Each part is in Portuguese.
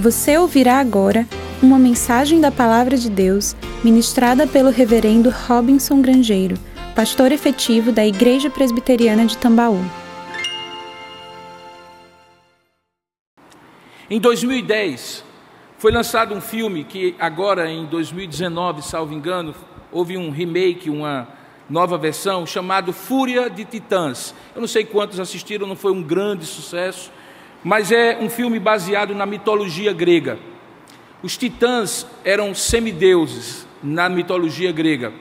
Você ouvirá agora uma mensagem da Palavra de Deus ministrada pelo Reverendo Robinson Grangeiro, pastor efetivo da Igreja Presbiteriana de Tambaú. Em 2010, foi lançado um filme que agora em 2019, salvo engano, houve um remake, uma nova versão, chamado Fúria de Titãs. Eu não sei quantos assistiram, não foi um grande sucesso, mas é um filme baseado na mitologia grega. Os titãs eram semideuses na mitologia grega,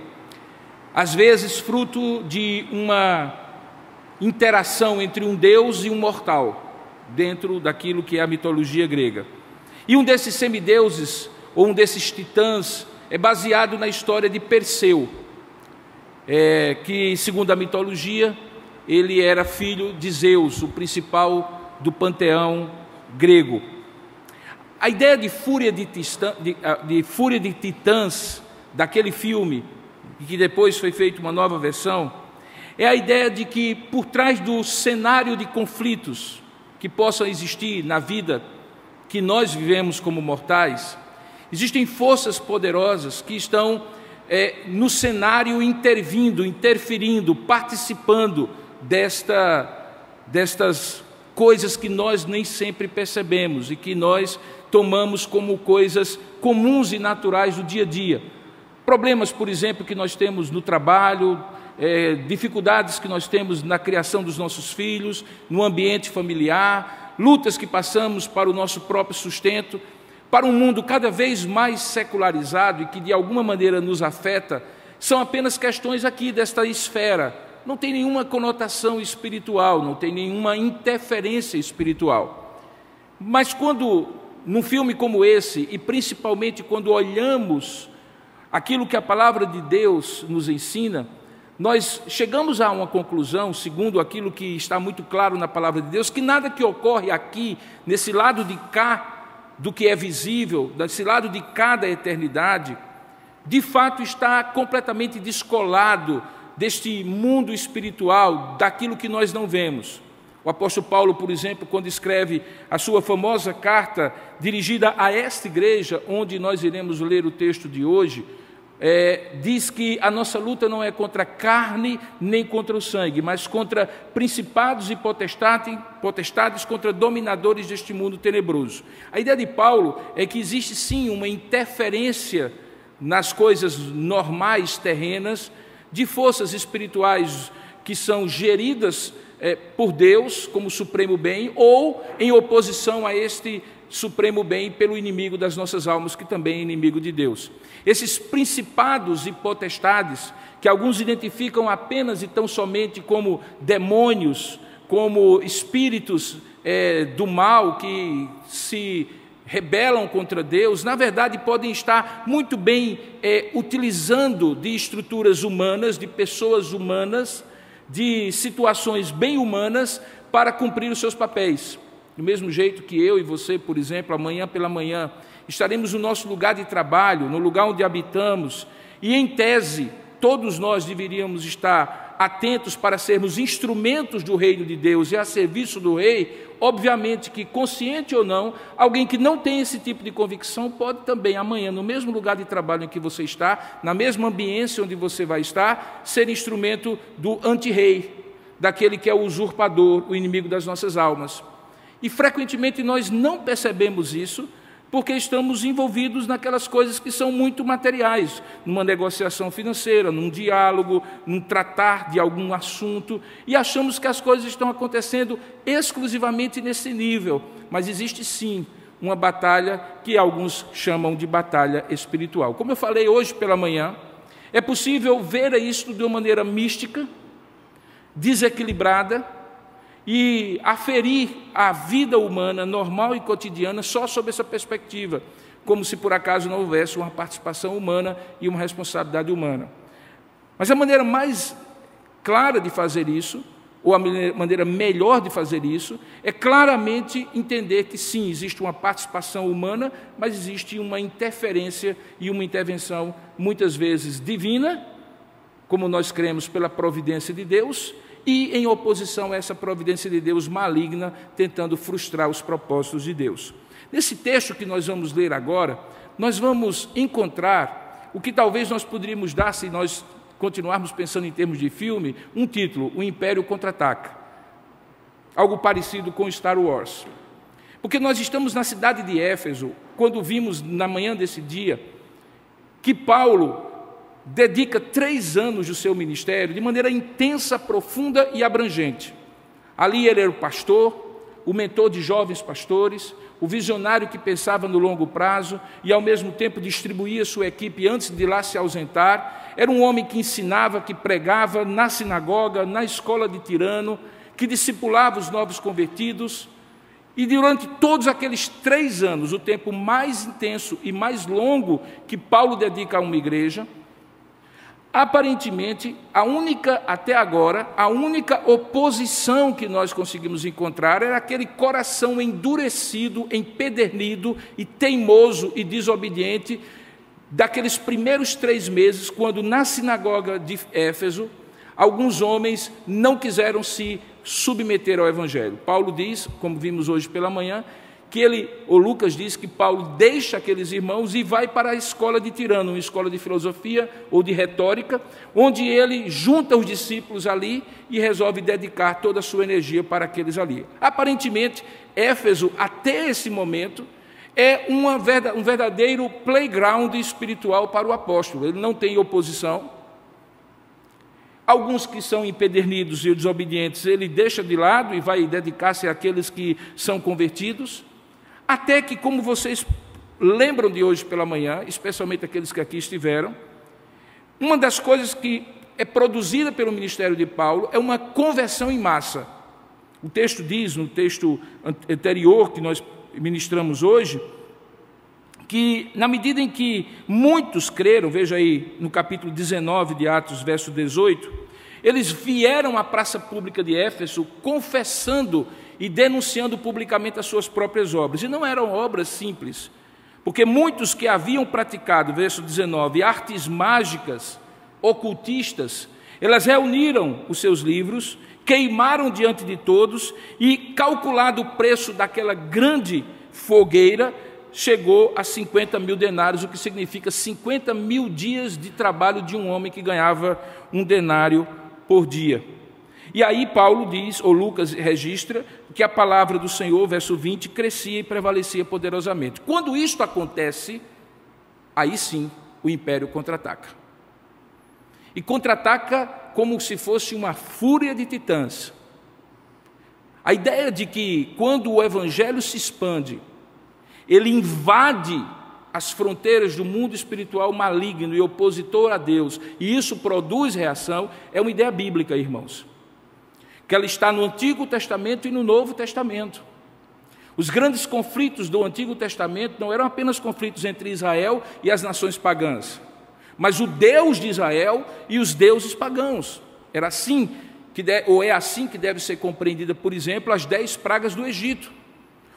às vezes fruto de uma interação entre um deus e um mortal, dentro daquilo que é a mitologia grega. E um desses semideuses, ou um desses titãs, é baseado na história de Perseu, é, que, segundo a mitologia, ele era filho de Zeus, o principal do panteão grego. A ideia de fúria de, tistã, de, ah, de fúria de titãs daquele filme, que depois foi feita uma nova versão, é a ideia de que por trás do cenário de conflitos que possam existir na vida que nós vivemos como mortais, existem forças poderosas que estão é, no cenário intervindo, interferindo, participando desta, destas coisas que nós nem sempre percebemos e que nós tomamos como coisas comuns e naturais do dia a dia. Problemas, por exemplo, que nós temos no trabalho, é, dificuldades que nós temos na criação dos nossos filhos, no ambiente familiar, lutas que passamos para o nosso próprio sustento para um mundo cada vez mais secularizado e que de alguma maneira nos afeta, são apenas questões aqui desta esfera. Não tem nenhuma conotação espiritual, não tem nenhuma interferência espiritual. Mas quando, num filme como esse, e principalmente quando olhamos aquilo que a palavra de Deus nos ensina, nós chegamos a uma conclusão, segundo aquilo que está muito claro na palavra de Deus, que nada que ocorre aqui, nesse lado de cá do que é visível, desse lado de cada eternidade, de fato está completamente descolado deste mundo espiritual, daquilo que nós não vemos. O apóstolo Paulo, por exemplo, quando escreve a sua famosa carta dirigida a esta igreja, onde nós iremos ler o texto de hoje, é, diz que a nossa luta não é contra a carne nem contra o sangue, mas contra principados e potestades, potestades, contra dominadores deste mundo tenebroso. A ideia de Paulo é que existe sim uma interferência nas coisas normais terrenas de forças espirituais que são geridas é, por Deus como supremo bem ou em oposição a este supremo bem pelo inimigo das nossas almas, que também é inimigo de Deus. Esses principados e potestades, que alguns identificam apenas e tão somente como demônios, como espíritos é, do mal que se rebelam contra Deus, na verdade podem estar muito bem é, utilizando de estruturas humanas, de pessoas humanas, de situações bem humanas para cumprir os seus papéis. Do mesmo jeito que eu e você, por exemplo, amanhã pela manhã, estaremos no nosso lugar de trabalho, no lugar onde habitamos, e em tese, todos nós deveríamos estar atentos para sermos instrumentos do reino de Deus e a serviço do rei. Obviamente que, consciente ou não, alguém que não tem esse tipo de convicção pode também, amanhã, no mesmo lugar de trabalho em que você está, na mesma ambiência onde você vai estar, ser instrumento do anti-rei, daquele que é o usurpador, o inimigo das nossas almas. E frequentemente nós não percebemos isso porque estamos envolvidos naquelas coisas que são muito materiais, numa negociação financeira, num diálogo, num tratar de algum assunto, e achamos que as coisas estão acontecendo exclusivamente nesse nível, mas existe sim uma batalha que alguns chamam de batalha espiritual. Como eu falei hoje pela manhã, é possível ver isso de uma maneira mística, desequilibrada, e aferir a vida humana normal e cotidiana só sob essa perspectiva, como se por acaso não houvesse uma participação humana e uma responsabilidade humana. Mas a maneira mais clara de fazer isso, ou a maneira melhor de fazer isso, é claramente entender que sim, existe uma participação humana, mas existe uma interferência e uma intervenção, muitas vezes divina, como nós cremos pela providência de Deus, e em oposição a essa providência de Deus maligna, tentando frustrar os propósitos de Deus. Nesse texto que nós vamos ler agora, nós vamos encontrar o que talvez nós poderíamos dar se nós continuarmos pensando em termos de filme, um título: O Império Contra-Ataca. Algo parecido com Star Wars. Porque nós estamos na cidade de Éfeso, quando vimos na manhã desse dia que Paulo dedica três anos do seu ministério de maneira intensa, profunda e abrangente. Ali ele era o pastor, o mentor de jovens pastores, o visionário que pensava no longo prazo e ao mesmo tempo distribuía sua equipe antes de lá se ausentar. Era um homem que ensinava, que pregava na sinagoga, na escola de Tirano, que discipulava os novos convertidos. E durante todos aqueles três anos, o tempo mais intenso e mais longo que Paulo dedica a uma igreja, Aparentemente, a única, até agora, a única oposição que nós conseguimos encontrar era aquele coração endurecido, empedernido e teimoso e desobediente daqueles primeiros três meses, quando na sinagoga de Éfeso, alguns homens não quiseram se submeter ao Evangelho. Paulo diz, como vimos hoje pela manhã, que ele, o Lucas diz que Paulo deixa aqueles irmãos e vai para a escola de Tirano, uma escola de filosofia ou de retórica, onde ele junta os discípulos ali e resolve dedicar toda a sua energia para aqueles ali. Aparentemente, Éfeso, até esse momento, é uma, um verdadeiro playground espiritual para o apóstolo. Ele não tem oposição. Alguns que são empedernidos e desobedientes, ele deixa de lado e vai dedicar-se àqueles que são convertidos. Até que, como vocês lembram de hoje pela manhã, especialmente aqueles que aqui estiveram, uma das coisas que é produzida pelo ministério de Paulo é uma conversão em massa. O texto diz, no texto anterior que nós ministramos hoje, que na medida em que muitos creram, veja aí no capítulo 19 de Atos, verso 18, eles vieram à praça pública de Éfeso confessando e denunciando publicamente as suas próprias obras. E não eram obras simples, porque muitos que haviam praticado, verso 19, artes mágicas, ocultistas, elas reuniram os seus livros, queimaram diante de todos e, calculado o preço daquela grande fogueira, chegou a 50 mil denários, o que significa 50 mil dias de trabalho de um homem que ganhava um denário por dia. E aí Paulo diz, ou Lucas registra, que a palavra do Senhor, verso 20, crescia e prevalecia poderosamente. Quando isto acontece, aí sim o império contra-ataca. E contra-ataca como se fosse uma fúria de titãs. A ideia de que quando o evangelho se expande, ele invade as fronteiras do mundo espiritual maligno e opositor a Deus, e isso produz reação, é uma ideia bíblica, irmãos que ela está no Antigo Testamento e no Novo Testamento. Os grandes conflitos do Antigo Testamento não eram apenas conflitos entre Israel e as nações pagãs, mas o Deus de Israel e os deuses pagãos. Era assim que ou é assim que deve ser compreendida, por exemplo, as dez pragas do Egito,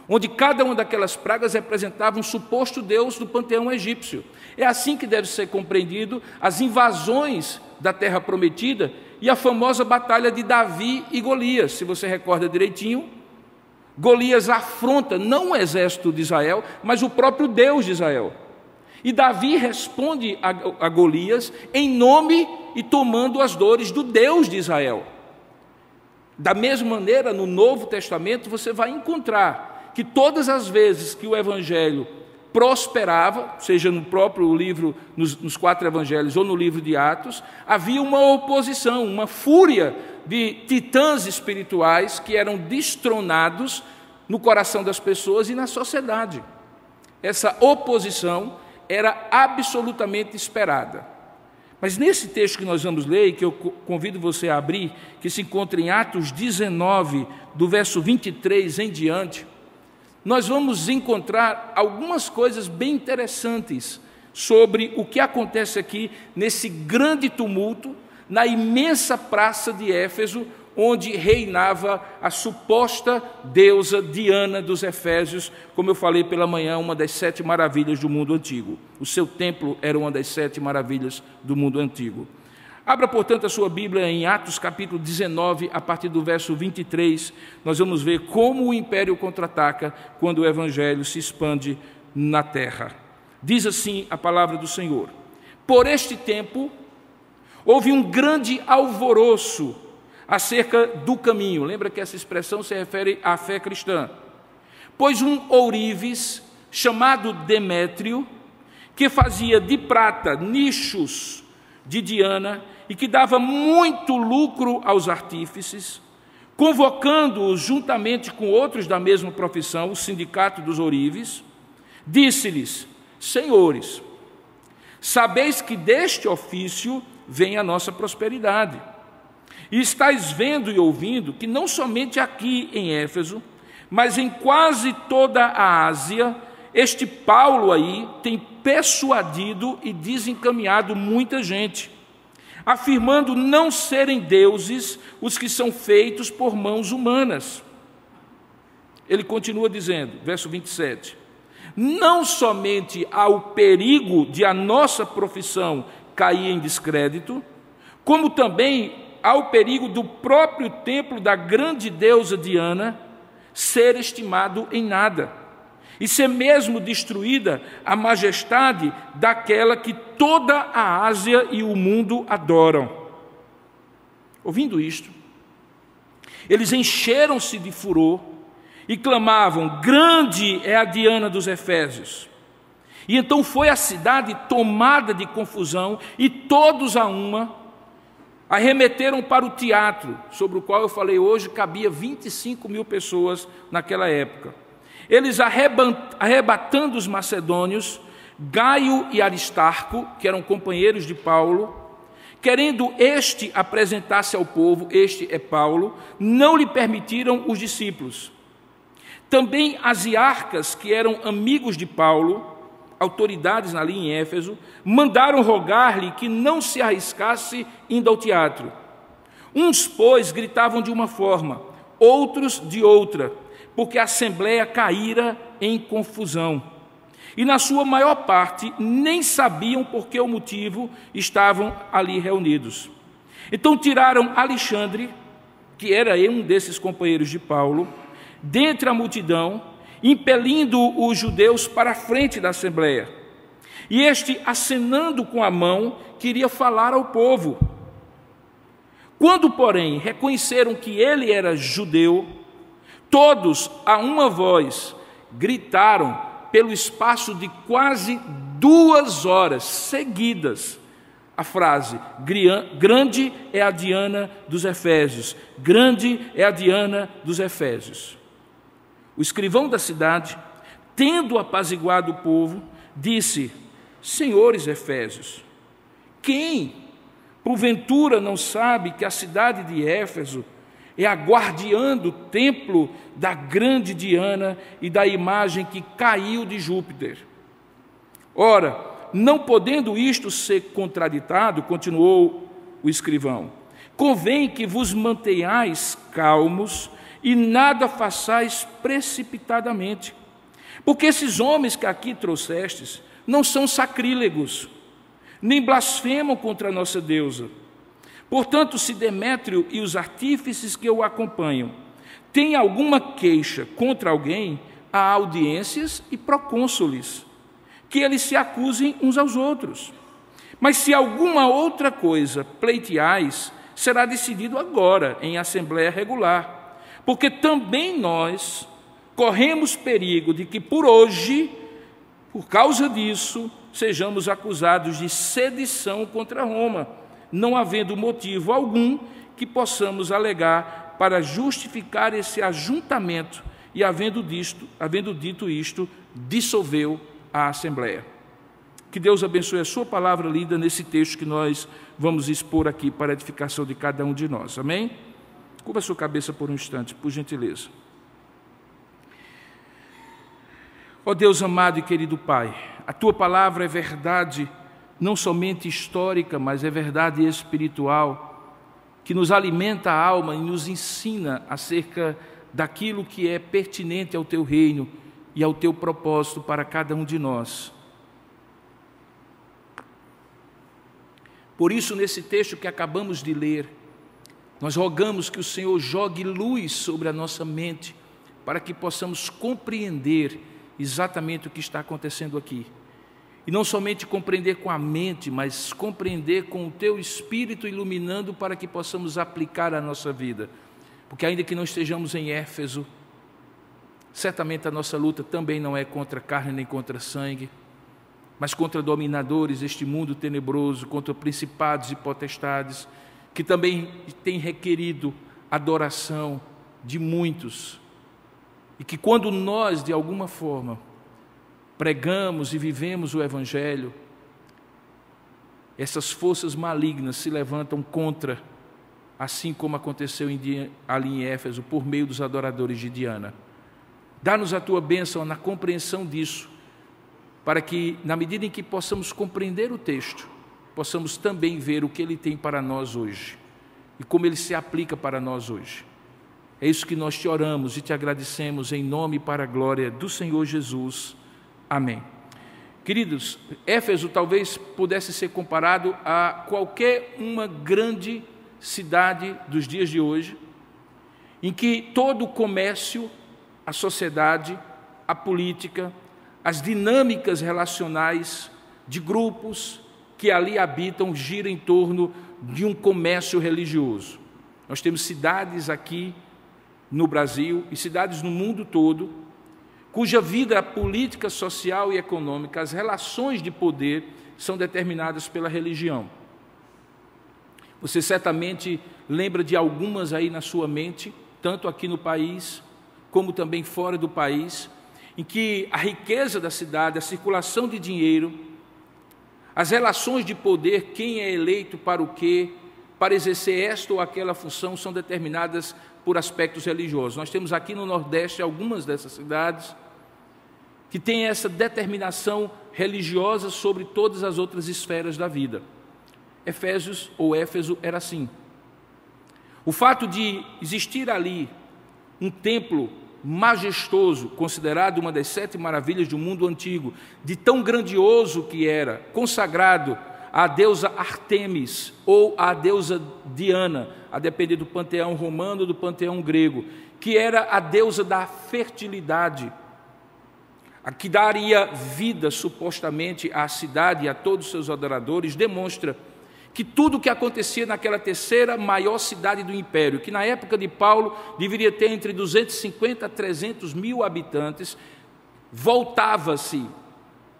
onde cada uma daquelas pragas representava um suposto deus do panteão egípcio. É assim que deve ser compreendido as invasões da terra prometida e a famosa batalha de Davi e Golias, se você recorda direitinho. Golias afronta não o exército de Israel, mas o próprio Deus de Israel. E Davi responde a, Golias em nome e tomando as dores do Deus de Israel. Da mesma maneira, no Novo Testamento, você vai encontrar que todas as vezes que o Evangelho prosperava, seja no próprio livro, nos, nos, quatro evangelhos ou no livro de Atos, havia uma oposição, uma fúria de titãs espirituais que eram destronados no coração das pessoas e na sociedade. Essa oposição era absolutamente esperada. Mas nesse texto que nós vamos ler, e que eu convido você a abrir, que se encontra em Atos 19, do verso 23 em diante, nós vamos encontrar algumas coisas bem interessantes sobre o que acontece aqui nesse grande tumulto, na imensa praça de Éfeso, onde reinava a suposta deusa Diana dos Efésios, como eu falei pela manhã, uma das sete maravilhas do mundo antigo. O seu templo era uma das sete maravilhas do mundo antigo. Abra, portanto, a sua Bíblia em Atos capítulo 19, a partir do verso 23. Nós vamos ver como o império contra-ataca quando o evangelho se expande na terra. Diz assim a palavra do Senhor: Por este tempo houve um grande alvoroço acerca do caminho. Lembra que essa expressão se refere à fé cristã. Pois um ourives chamado Demétrio, que fazia de prata nichos de Diana e que dava muito lucro aos artífices, convocando-os juntamente com outros da mesma profissão, o sindicato dos ourives, disse-lhes: Senhores, sabeis que deste ofício vem a nossa prosperidade. E estáis vendo e ouvindo que não somente aqui em Éfeso, mas em quase toda a Ásia, este Paulo aí tem persuadido e desencaminhado muita gente, afirmando não serem deuses os que são feitos por mãos humanas. Ele continua dizendo, verso 27, não somente há o perigo de a nossa profissão cair em descrédito, como também há o perigo do próprio templo da grande deusa Diana ser estimado em nada e ser mesmo destruída a majestade daquela que toda a Ásia e o mundo adoram. Ouvindo isto, eles encheram-se de furor e clamavam: Grande é a Diana dos Efésios. E então foi a cidade tomada de confusão, e todos a uma arremeteram para o teatro, sobre o qual eu falei hoje, cabia 25 mil pessoas naquela época. Eles arrebatando os macedônios, Gaio e Aristarco, que eram companheiros de Paulo, querendo este apresentar-se ao povo, este é Paulo, não lhe permitiram os discípulos. Também as iarcas, que eram amigos de Paulo, autoridades ali em Éfeso, mandaram rogar-lhe que não se arriscasse indo ao teatro. Uns, pois, gritavam de uma forma, outros de outra, porque a assembleia caíra em confusão. E na sua maior parte nem sabiam por que o motivo estavam ali reunidos. Então tiraram Alexandre, que era um desses companheiros de Paulo, dentre a multidão, impelindo os judeus para a frente da assembleia. E este, acenando com a mão, queria falar ao povo. Quando, porém, reconheceram que ele era judeu, todos, a uma voz, gritaram pelo espaço de quase duas horas seguidas a frase: Grande é a Diana dos Efésios, grande é a Diana dos Efésios. O escrivão da cidade, tendo apaziguado o povo, disse: Senhores Efésios, quem porventura não sabe que a cidade de Éfeso é a guardiã do templo da grande Diana e da imagem que caiu de Júpiter? Ora, não podendo isto ser contraditado, continuou o escrivão, convém que vos mantenhais calmos e nada façais precipitadamente. Porque esses homens que aqui trouxestes não são sacrílegos, nem blasfemam contra a nossa deusa. Portanto, se Demétrio e os artífices que o acompanham têm alguma queixa contra alguém, há audiências e procônsules, que eles se acusem uns aos outros. Mas se alguma outra coisa pleiteais, será decidido agora, em assembleia regular porque também nós corremos perigo de que por hoje, por causa disso, sejamos acusados de sedição contra Roma, não havendo motivo algum que possamos alegar para justificar esse ajuntamento e havendo disto, havendo dito isto, dissolveu a assembleia. Que Deus abençoe a sua palavra lida nesse texto que nós vamos expor aqui para a edificação de cada um de nós. Amém? Curva sua cabeça por um instante, por gentileza. Ó oh Deus amado e querido Pai, a tua palavra é verdade, não somente histórica, mas é verdade espiritual, que nos alimenta a alma e nos ensina acerca daquilo que é pertinente ao teu reino e ao teu propósito para cada um de nós. Por isso, nesse texto que acabamos de ler, nós rogamos que o Senhor jogue luz sobre a nossa mente, para que possamos compreender exatamente o que está acontecendo aqui. E não somente compreender com a mente, mas compreender com o teu espírito iluminando para que possamos aplicar a nossa vida. Porque ainda que não estejamos em Éfeso, certamente a nossa luta também não é contra carne nem contra sangue, mas contra dominadores deste mundo tenebroso, contra principados e potestades, que também tem requerido adoração de muitos. E que quando nós, de alguma forma, pregamos e vivemos o Evangelho, essas forças malignas se levantam contra, assim como aconteceu ali em Éfeso, por meio dos adoradores de Diana. Dá-nos a tua bênção na compreensão disso, para que, na medida em que possamos compreender o texto, possamos também ver o que ele tem para nós hoje e como ele se aplica para nós hoje. É isso que nós te oramos e te agradecemos em nome para a glória do Senhor Jesus. Amém. Queridos, Éfeso talvez pudesse ser comparado a qualquer uma grande cidade dos dias de hoje, em que todo o comércio, a sociedade, a política, as dinâmicas relacionais de grupos que ali habitam gira em torno de um comércio religioso. Nós temos cidades aqui no Brasil e cidades no mundo todo cuja vida política, social e econômica, as relações de poder são determinadas pela religião. Você certamente lembra de algumas aí na sua mente, tanto aqui no país como também fora do país, em que a riqueza da cidade, a circulação de dinheiro, as relações de poder, quem é eleito para o quê, para exercer esta ou aquela função, são determinadas por aspectos religiosos. Nós temos aqui no Nordeste algumas dessas cidades que têm essa determinação religiosa sobre todas as outras esferas da vida. Efésios ou Éfeso era assim. O fato de existir ali um templo majestoso, considerado uma das sete maravilhas do mundo antigo, de tão grandioso que era, consagrado à deusa Artemis ou à deusa Diana, a depender do panteão romano ou do panteão grego, que era a deusa da fertilidade, a que daria vida supostamente à cidade e a todos os seus adoradores, demonstra que tudo o que acontecia naquela terceira maior cidade do império, que na época de Paulo deveria ter entre 250 a 300 mil habitantes, voltava-se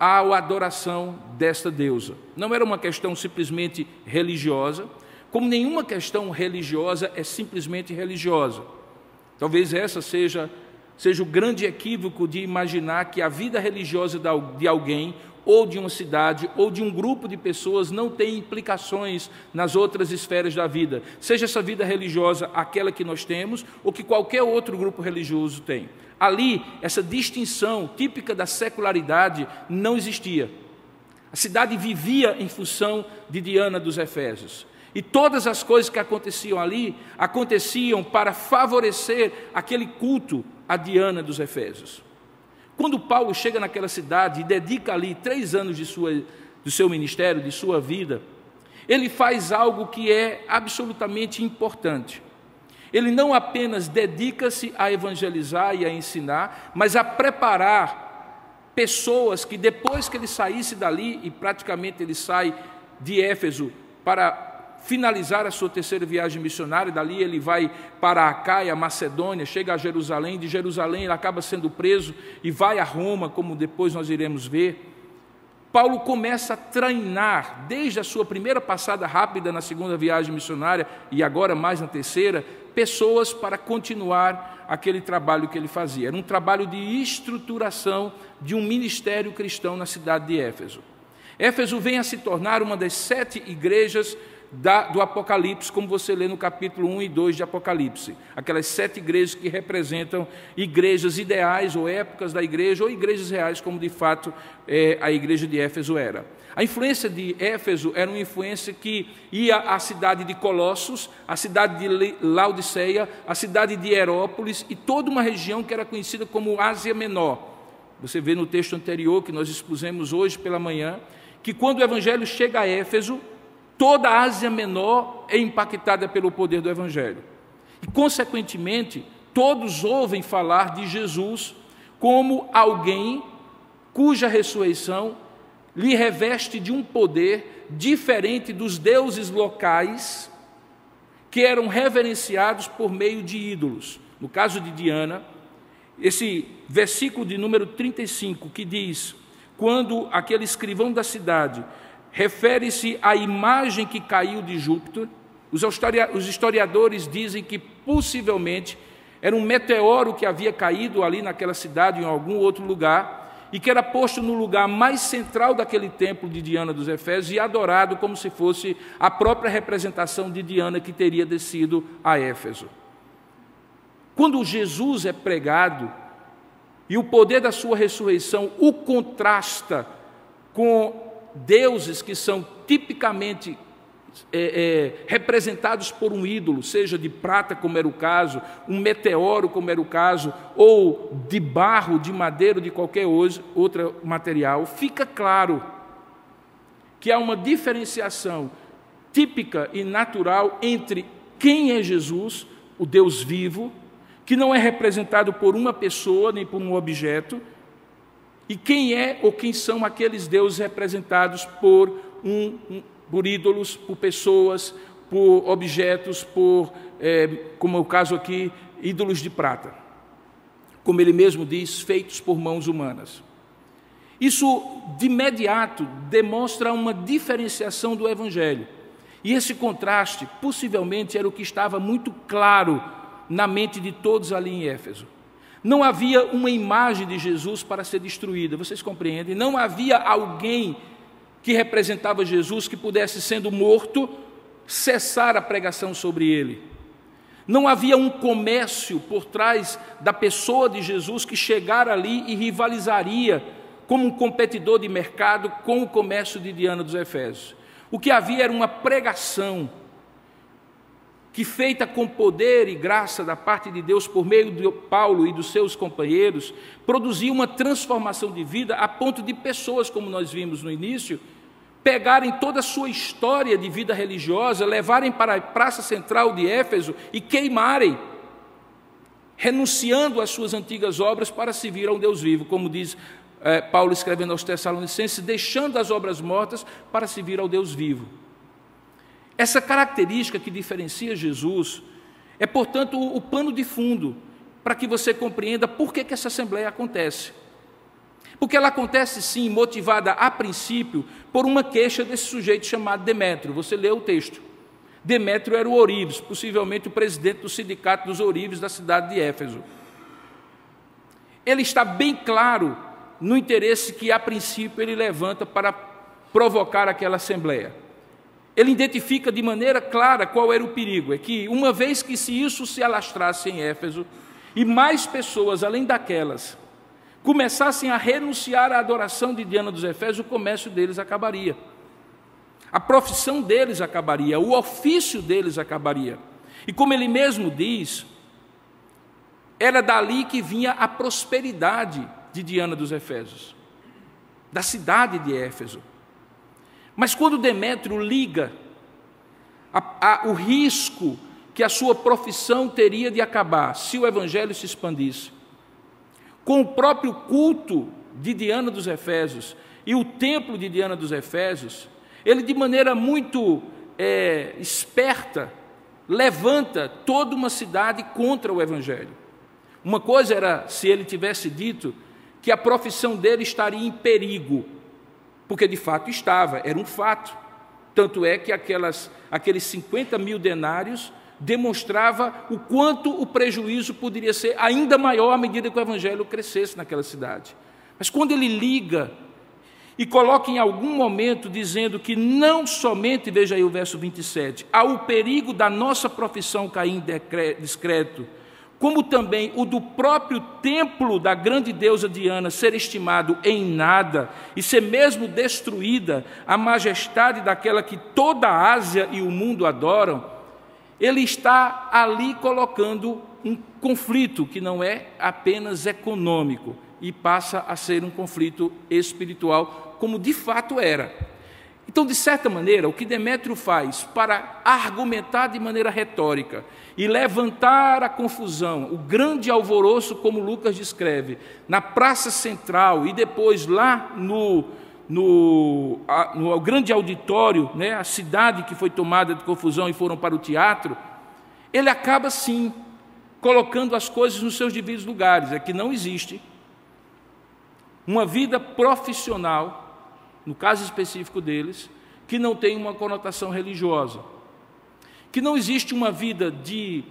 à adoração desta deusa. Não era uma questão simplesmente religiosa, como nenhuma questão religiosa é simplesmente religiosa. Talvez essa seja, seja o grande equívoco de imaginar que a vida religiosa de alguém, ou de uma cidade, ou de um grupo de pessoas, não tem implicações nas outras esferas da vida, seja essa vida religiosa aquela que nós temos, ou que qualquer outro grupo religioso tem. Ali, essa distinção típica da secularidade não existia. A cidade vivia em função de Diana dos Efésios. E todas as coisas que aconteciam ali aconteciam para favorecer aquele culto a Diana dos Efésios. Quando Paulo chega naquela cidade e dedica ali três anos de sua, do seu ministério, de sua vida, ele faz algo que é absolutamente importante. Ele não apenas dedica-se a evangelizar e a ensinar, mas a preparar pessoas que depois que ele saísse dali, e praticamente ele sai de Éfeso para finalizar a sua terceira viagem missionária, dali ele vai para a Caia, Macedônia, chega a Jerusalém, de Jerusalém ele acaba sendo preso e vai a Roma, como depois nós iremos ver. Paulo começa a treinar, desde a sua primeira passada rápida na segunda viagem missionária e agora mais na terceira, pessoas para continuar aquele trabalho que ele fazia. Era um trabalho de estruturação de um ministério cristão na cidade de Éfeso. Éfeso vem a se tornar uma das sete igrejas da, do Apocalipse, como você lê no capítulo 1 e 2 de Apocalipse. Aquelas sete igrejas que representam igrejas ideais ou épocas da igreja, ou igrejas reais, como de fato é, a igreja de Éfeso era. A influência de Éfeso era uma influência que ia à cidade de Colossos, à cidade de Laodiceia, à cidade de Herópolis e toda uma região que era conhecida como Ásia Menor. Você vê no texto anterior que nós expusemos hoje pela manhã, que quando o evangelho chega a Éfeso, toda a Ásia Menor é impactada pelo poder do Evangelho. E, consequentemente, todos ouvem falar de Jesus como alguém cuja ressurreição lhe reveste de um poder diferente dos deuses locais que eram reverenciados por meio de ídolos. No caso de Diana, esse versículo de número 35 que diz: Quando aquele escrivão da cidade refere-se à imagem que caiu de Júpiter, os historiadores dizem que possivelmente era um meteoro que havia caído ali naquela cidade, em algum outro lugar, e que era posto no lugar mais central daquele templo de Diana dos Efésios e adorado como se fosse a própria representação de Diana que teria descido a Éfeso. Quando Jesus é pregado e o poder da sua ressurreição o contrasta com deuses que são tipicamente é, é, representados por um ídolo, seja de prata, como era o caso, um meteoro, como era o caso, ou de barro, de madeira, de qualquer outro material, fica claro que há uma diferenciação típica e natural entre quem é Jesus, o Deus vivo, que não é representado por uma pessoa nem por um objeto, e quem é ou quem são aqueles deuses representados por um, um por ídolos, por pessoas, por objetos, por, é, como é o caso aqui, ídolos de prata. Como ele mesmo diz, feitos por mãos humanas. Isso, de imediato, demonstra uma diferenciação do Evangelho. E esse contraste, possivelmente, era o que estava muito claro na mente de todos ali em Éfeso. Não havia uma imagem de Jesus para ser destruída, vocês compreendem? Não havia alguém que representava Jesus, que pudesse, sendo morto, cessar a pregação sobre ele. Não havia um comércio por trás da pessoa de Jesus que chegar ali e rivalizaria como um competidor de mercado com o comércio de Diana dos Efésios. O que havia era uma pregação que, feita com poder e graça da parte de Deus por meio de Paulo e dos seus companheiros, produzia uma transformação de vida a ponto de pessoas, como nós vimos no início, pegarem toda a sua história de vida religiosa, levarem para a praça central de Éfeso e queimarem, renunciando às suas antigas obras para servir a um Deus vivo, como diz eh, Paulo escrevendo aos Tessalonicenses, deixando as obras mortas para servir ao Deus vivo. Essa característica que diferencia Jesus é, portanto, o, pano de fundo para que você compreenda por que, que essa assembleia acontece. Porque ela acontece sim, motivada a princípio por uma queixa desse sujeito chamado Demétrio. Você lê o texto. Demétrio era o Orives, possivelmente o presidente do sindicato dos Orives da cidade de Éfeso. Ele está bem claro no interesse que, a princípio, ele levanta para provocar aquela assembleia ele identifica de maneira clara qual era o perigo: é que, uma vez que se isso se alastrasse em Éfeso, e mais pessoas, além daquelas, começassem a renunciar à adoração de Diana dos Efésios, o comércio deles acabaria. A profissão deles acabaria, o ofício deles acabaria. E como ele mesmo diz, era dali que vinha a prosperidade de Diana dos Efésios, da cidade de Éfeso. Mas quando Demétrio liga a, a, o risco que a sua profissão teria de acabar se o evangelho se expandisse, com o próprio culto de Diana dos Efésios e o templo de Diana dos Efésios, ele de maneira muito é, esperta levanta toda uma cidade contra o evangelho. Uma coisa era se ele tivesse dito que a profissão dele estaria em perigo, porque de fato estava, era um fato. Tanto é que aquelas, aqueles 50 mil denários demonstrava o quanto o prejuízo poderia ser ainda maior à medida que o evangelho crescesse naquela cidade. Mas quando ele liga e coloca em algum momento dizendo que não somente, veja aí o verso 27, há o perigo da nossa profissão cair em descrédito, como também o do próprio templo da grande deusa Diana ser estimado em nada e ser mesmo destruída a majestade daquela que toda a Ásia e o mundo adoram, ele está ali colocando um conflito que não é apenas econômico e passa a ser um conflito espiritual, como de fato era. Então, de certa maneira, o que Demétrio faz para argumentar de maneira retórica e levantar a confusão, o grande alvoroço, como Lucas descreve, na praça central e depois lá no, no, no grande auditório, né, a cidade que foi tomada de confusão e foram para o teatro, ele acaba sim colocando as coisas nos seus devidos lugares. É que não existe uma vida profissional no caso específico deles, que não tem uma conotação religiosa. Que não existe uma vida de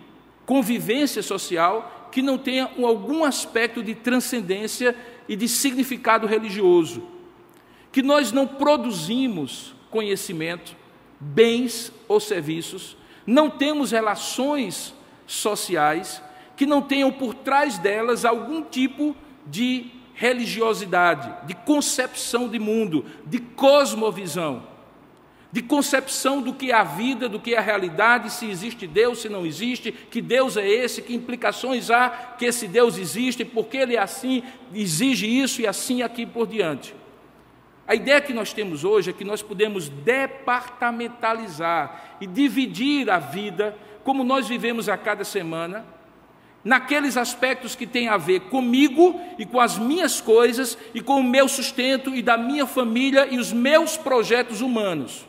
convivência social que não tenha algum aspecto de transcendência e de significado religioso. Que nós não produzimos conhecimento, bens ou serviços, não temos relações sociais que não tenham por trás delas algum tipo de religiosidade, de concepção de mundo, de cosmovisão, de concepção do que é a vida, do que é a realidade, se existe Deus, se não existe, que Deus é esse, que implicações há que esse Deus existe, porque ele é assim, exige isso e assim aqui por diante. A ideia que nós temos hoje é que nós podemos departamentalizar e dividir a vida como nós vivemos a cada semana naqueles aspectos que têm a ver comigo e com as minhas coisas e com o meu sustento e da minha família e os meus projetos humanos.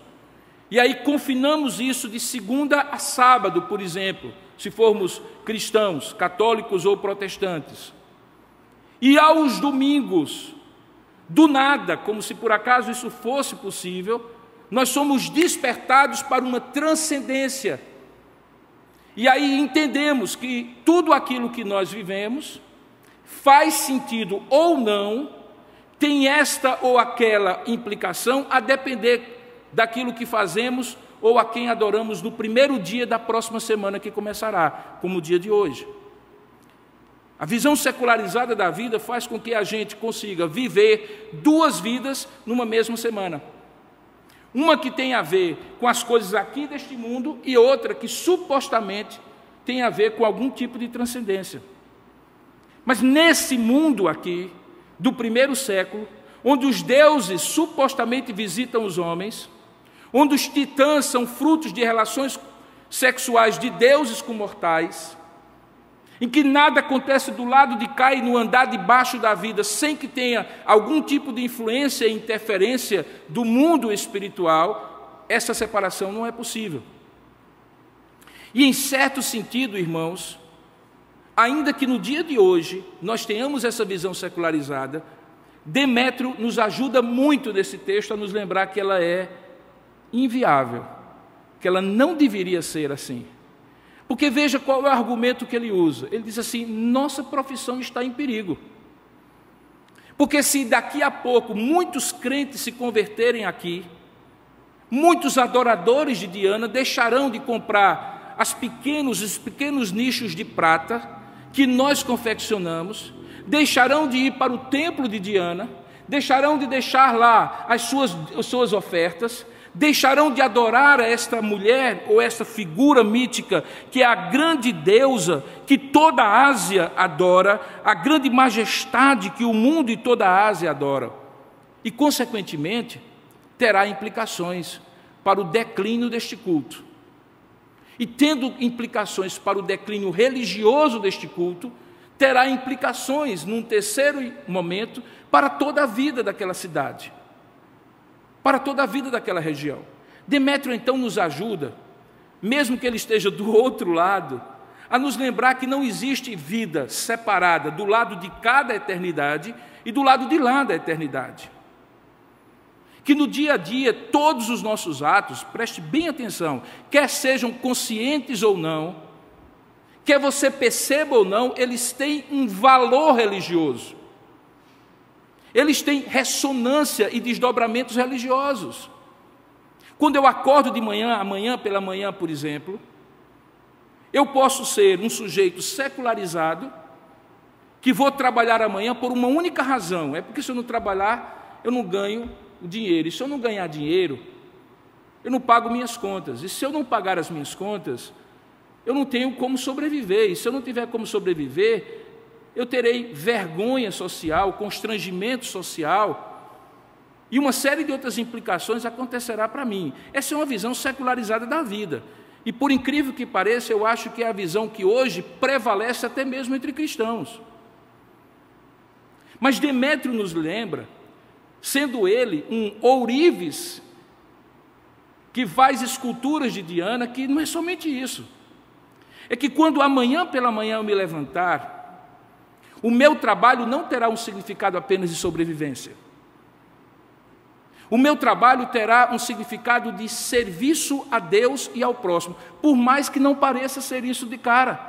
E aí confinamos isso de segunda a sábado, por exemplo, se formos cristãos, católicos ou protestantes. E aos domingos, do nada, como se por acaso isso fosse possível, nós somos despertados para uma transcendência e aí entendemos que tudo aquilo que nós vivemos faz sentido ou não, tem esta ou aquela implicação, a depender daquilo que fazemos ou a quem adoramos no primeiro dia da próxima semana que começará, como o dia de hoje. A visão secularizada da vida faz com que a gente consiga viver duas vidas numa mesma semana. Uma que tem a ver com as coisas aqui deste mundo e outra que supostamente tem a ver com algum tipo de transcendência. Mas nesse mundo aqui, do primeiro século, onde os deuses supostamente visitam os homens, onde os titãs são frutos de relações sexuais de deuses com mortais, em que nada acontece do lado de cá e no andar de baixo da vida sem que tenha algum tipo de influência e interferência do mundo espiritual, essa separação não é possível. E em certo sentido, irmãos, ainda que no dia de hoje nós tenhamos essa visão secularizada, Demétrio nos ajuda muito nesse texto a nos lembrar que ela é inviável, que ela não deveria ser assim. Porque veja qual é o argumento que ele usa. Ele diz assim: nossa profissão está em perigo. Porque se daqui a pouco muitos crentes se converterem aqui, muitos adoradores de Diana deixarão de comprar as pequenos, os pequenos nichos de prata que nós confeccionamos, deixarão de ir para o templo de Diana, deixarão de deixar lá as suas, as suas ofertas, deixarão de adorar esta mulher ou esta figura mítica, que é a grande deusa que toda a Ásia adora, a grande majestade que o mundo e toda a Ásia adora. E, consequentemente, terá implicações para o declínio deste culto. E tendo implicações para o declínio religioso deste culto, terá implicações, num terceiro momento, para toda a vida daquela cidade para toda a vida daquela região. Demétrio então nos ajuda, mesmo que ele esteja do outro lado, a nos lembrar que não existe vida separada do lado de cada eternidade e do lado de lá da eternidade. Que no dia a dia todos os nossos atos, preste bem atenção, quer sejam conscientes ou não, quer você perceba ou não, eles têm um valor religioso. Eles têm ressonância e desdobramentos religiosos. Quando eu acordo de manhã, amanhã pela manhã, por exemplo, eu posso ser um sujeito secularizado que vou trabalhar amanhã por uma única razão: é porque se eu não trabalhar, eu não ganho dinheiro. E se eu não ganhar dinheiro, eu não pago minhas contas. E se eu não pagar as minhas contas, eu não tenho como sobreviver. E se eu não tiver como sobreviver, eu terei vergonha social, constrangimento social. E uma série de outras implicações acontecerá para mim. Essa é uma visão secularizada da vida. E por incrível que pareça, eu acho que é a visão que hoje prevalece até mesmo entre cristãos. Mas Demétrio nos lembra, sendo ele um ourives que faz esculturas de Diana, que não é somente isso. É que quando amanhã pela manhã eu me levantar, o meu trabalho não terá um significado apenas de sobrevivência. O meu trabalho terá um significado de serviço a Deus e ao próximo, por mais que não pareça ser isso de cara.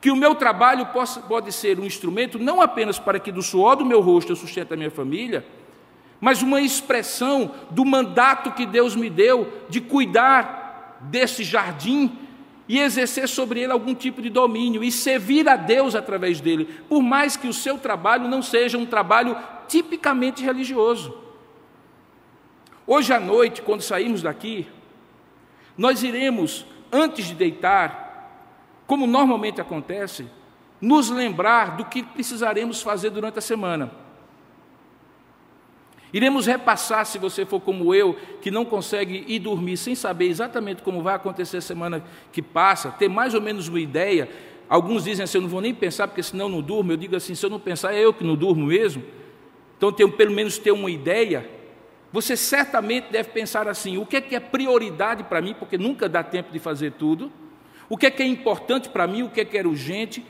Que o meu trabalho possa, pode ser um instrumento não apenas para que do suor do meu rosto eu sustente a minha família, mas uma expressão do mandato que Deus me deu de cuidar desse jardim e exercer sobre ele algum tipo de domínio e servir a Deus através dele, por mais que o seu trabalho não seja um trabalho tipicamente religioso. Hoje à noite, quando sairmos daqui, nós iremos, antes de deitar, como normalmente acontece, nos lembrar do que precisaremos fazer durante a semana. Iremos repassar, se você for como eu, que não consegue ir dormir sem saber exatamente como vai acontecer a semana que passa, ter mais ou menos uma ideia. Alguns dizem assim: eu não vou nem pensar, porque senão não durmo. Eu digo assim: se eu não pensar, é eu que não durmo mesmo. Então, tenho, pelo menos ter uma ideia. Você certamente deve pensar assim: o que é que é prioridade para mim, porque nunca dá tempo de fazer tudo. O que é que é importante para mim, o que é que é urgente.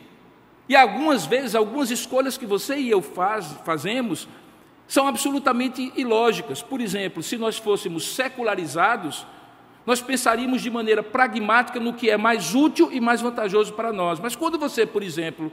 E algumas vezes, algumas escolhas que você e eu faz, fazemos são absolutamente ilógicas. Por exemplo, se nós fôssemos secularizados, nós pensaríamos de maneira pragmática no que é mais útil e mais vantajoso para nós. Mas quando você, por exemplo,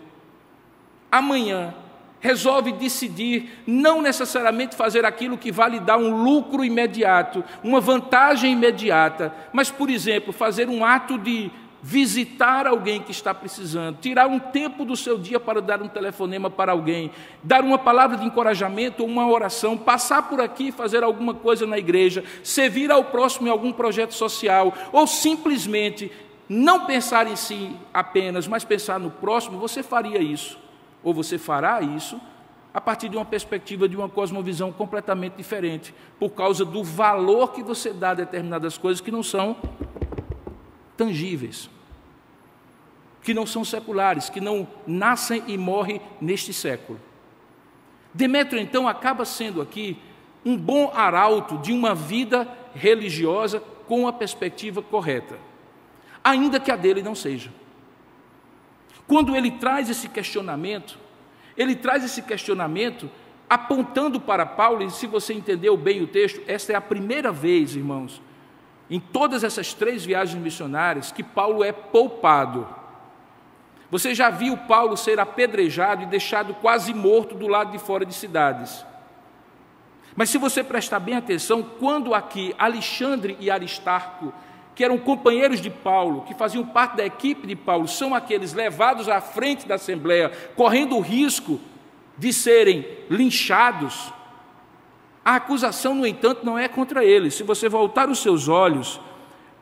amanhã resolve decidir não necessariamente fazer aquilo que vai lhe dar um lucro imediato, uma vantagem imediata, mas, por exemplo, fazer um ato de visitar alguém que está precisando, tirar um tempo do seu dia para dar um telefonema para alguém, dar uma palavra de encorajamento ou uma oração, passar por aqui fazer alguma coisa na igreja, servir ao próximo em algum projeto social, ou simplesmente não pensar em si apenas, mas pensar no próximo, você faria isso, ou você fará isso, a partir de uma perspectiva de uma cosmovisão completamente diferente, por causa do valor que você dá a determinadas coisas que não são tangíveis, que não são seculares, que não nascem e morrem neste século. Demétrio, então, acaba sendo aqui um bom arauto de uma vida religiosa com a perspectiva correta, ainda que a dele não seja. Quando ele traz esse questionamento, ele traz esse questionamento apontando para Paulo, e se você entendeu bem o texto, esta é a primeira vez, irmãos, em todas essas três viagens missionárias que Paulo é poupado. Você já viu Paulo ser apedrejado e deixado quase morto do lado de fora de cidades. Mas se você prestar bem atenção, quando aqui Alexandre e Aristarco, que eram companheiros de Paulo, que faziam parte da equipe de Paulo, são aqueles levados à frente da Assembleia, correndo o risco de serem linchados, a acusação, no entanto, não é contra eles. Se você voltar os seus olhos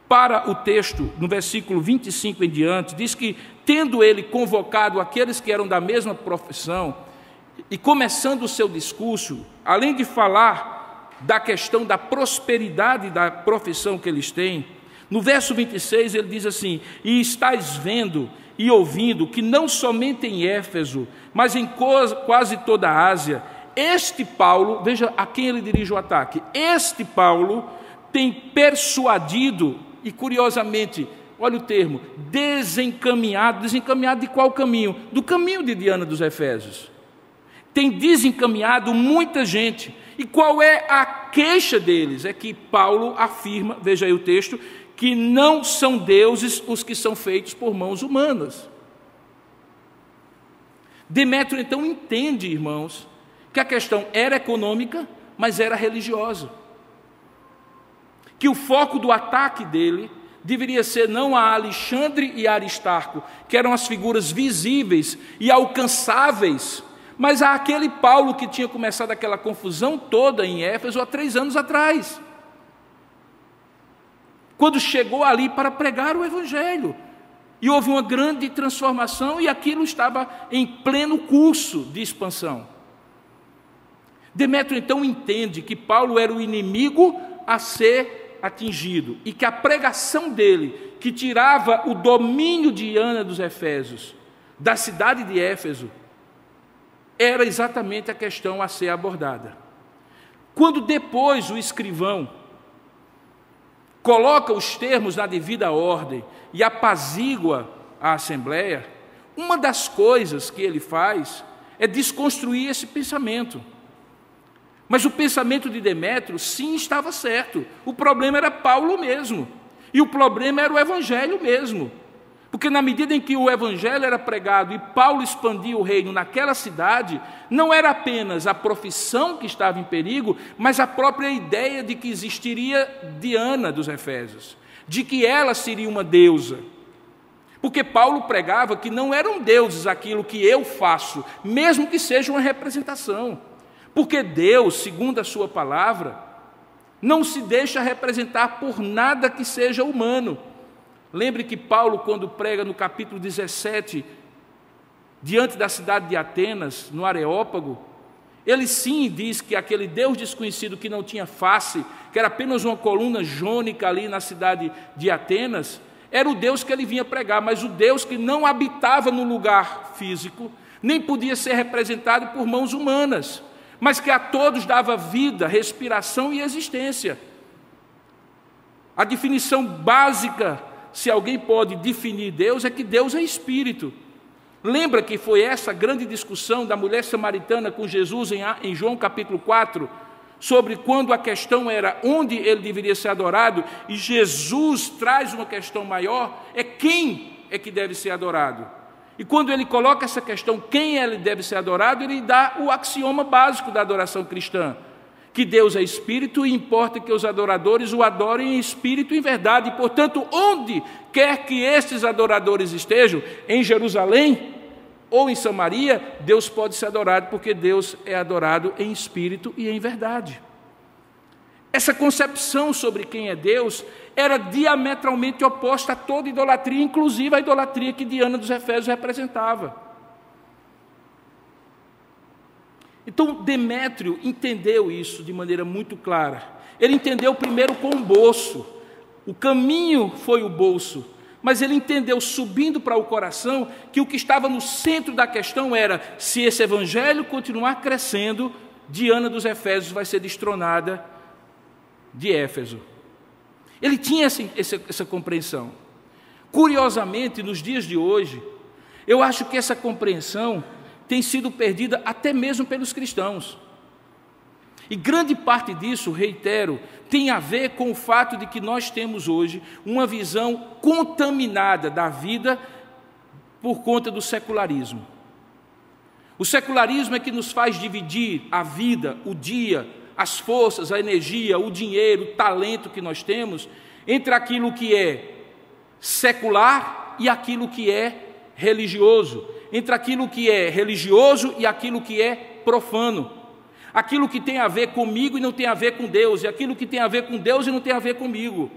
para o texto, no versículo 25 em diante, diz que, tendo ele convocado aqueles que eram da mesma profissão, e começando o seu discurso, além de falar da questão da prosperidade da profissão que eles têm, no verso 26 ele diz assim: E estáis vendo e ouvindo que não somente em Éfeso, mas em quase toda a Ásia, este Paulo, veja a quem ele dirige o ataque. Este Paulo tem persuadido, e curiosamente, olha o termo, desencaminhado. Desencaminhado de qual caminho? Do caminho de Diana dos Efésios. Tem desencaminhado muita gente. E qual é a queixa deles? É que Paulo afirma, veja aí o texto, que não são deuses os que são feitos por mãos humanas. Demétrio então entende, irmãos, que a questão era econômica, mas era religiosa. Que o foco do ataque dele deveria ser não a Alexandre e Aristarco, que eram as figuras visíveis e alcançáveis, mas a aquele Paulo que tinha começado aquela confusão toda em Éfeso há três anos atrás. Quando chegou ali para pregar o Evangelho. E houve uma grande transformação e aquilo estava em pleno curso de expansão. Demétrio então entende que Paulo era o inimigo a ser atingido e que a pregação dele, que tirava o domínio de Ana dos Efésios, da cidade de Éfeso, era exatamente a questão a ser abordada. Quando depois o escrivão coloca os termos na devida ordem e apazigua a assembleia, uma das coisas que ele faz é desconstruir esse pensamento. Mas o pensamento de Demétrio, sim, estava certo. O problema era Paulo mesmo. E o problema era o evangelho mesmo. Porque na medida em que o evangelho era pregado e Paulo expandia o reino naquela cidade, não era apenas a profissão que estava em perigo, mas a própria ideia de que existiria Diana dos Efésios, de que ela seria uma deusa. Porque Paulo pregava que não eram deuses aquilo que eu faço, mesmo que seja uma representação. Porque Deus, segundo a sua palavra, não se deixa representar por nada que seja humano. Lembre que Paulo, quando prega no capítulo 17, diante da cidade de Atenas, no Areópago, ele sim diz que aquele Deus desconhecido que não tinha face, que era apenas uma coluna jônica ali na cidade de Atenas, era o Deus que ele vinha pregar, mas o Deus que não habitava no lugar físico, nem podia ser representado por mãos humanas, mas que a todos dava vida, respiração e existência. A definição básica se alguém pode definir Deus, é que Deus é espírito. Lembra que foi essa grande discussão da mulher samaritana com Jesus em, João capítulo 4, sobre quando a questão era onde ele deveria ser adorado, e Jesus traz uma questão maior: é quem é que deve ser adorado. E quando ele coloca essa questão, quem ele deve ser adorado, ele dá o axioma básico da adoração cristã que Deus é espírito e importa que os adoradores o adorem em espírito e em verdade. Portanto, onde quer que estes adoradores estejam, em Jerusalém ou em Samaria, Deus pode ser adorado, porque Deus é adorado em espírito e em verdade. Essa concepção sobre quem é Deus era diametralmente oposta a toda idolatria, inclusive a idolatria que Diana dos Efésios representava. Então Demétrio entendeu isso de maneira muito clara. Ele entendeu primeiro com o bolso. O caminho foi o bolso, mas ele entendeu subindo para o coração que o que estava no centro da questão era se esse evangelho continuar crescendo, Diana dos Efésios vai ser destronada de Éfeso. Ele tinha essa, essa, essa compreensão. Curiosamente, nos dias de hoje, eu acho que essa compreensão tem sido perdida até mesmo pelos cristãos. E grande parte disso, reitero, tem a ver com o fato de que nós temos hoje uma visão contaminada da vida por conta do secularismo. O secularismo é que nos faz dividir a vida, o dia, as forças, a energia, o dinheiro, o talento que nós temos entre aquilo que é secular e aquilo que é religioso entre aquilo que é religioso e aquilo que é profano. Aquilo que tem a ver comigo e não tem a ver com Deus, e aquilo que tem a ver com Deus e não tem a ver comigo.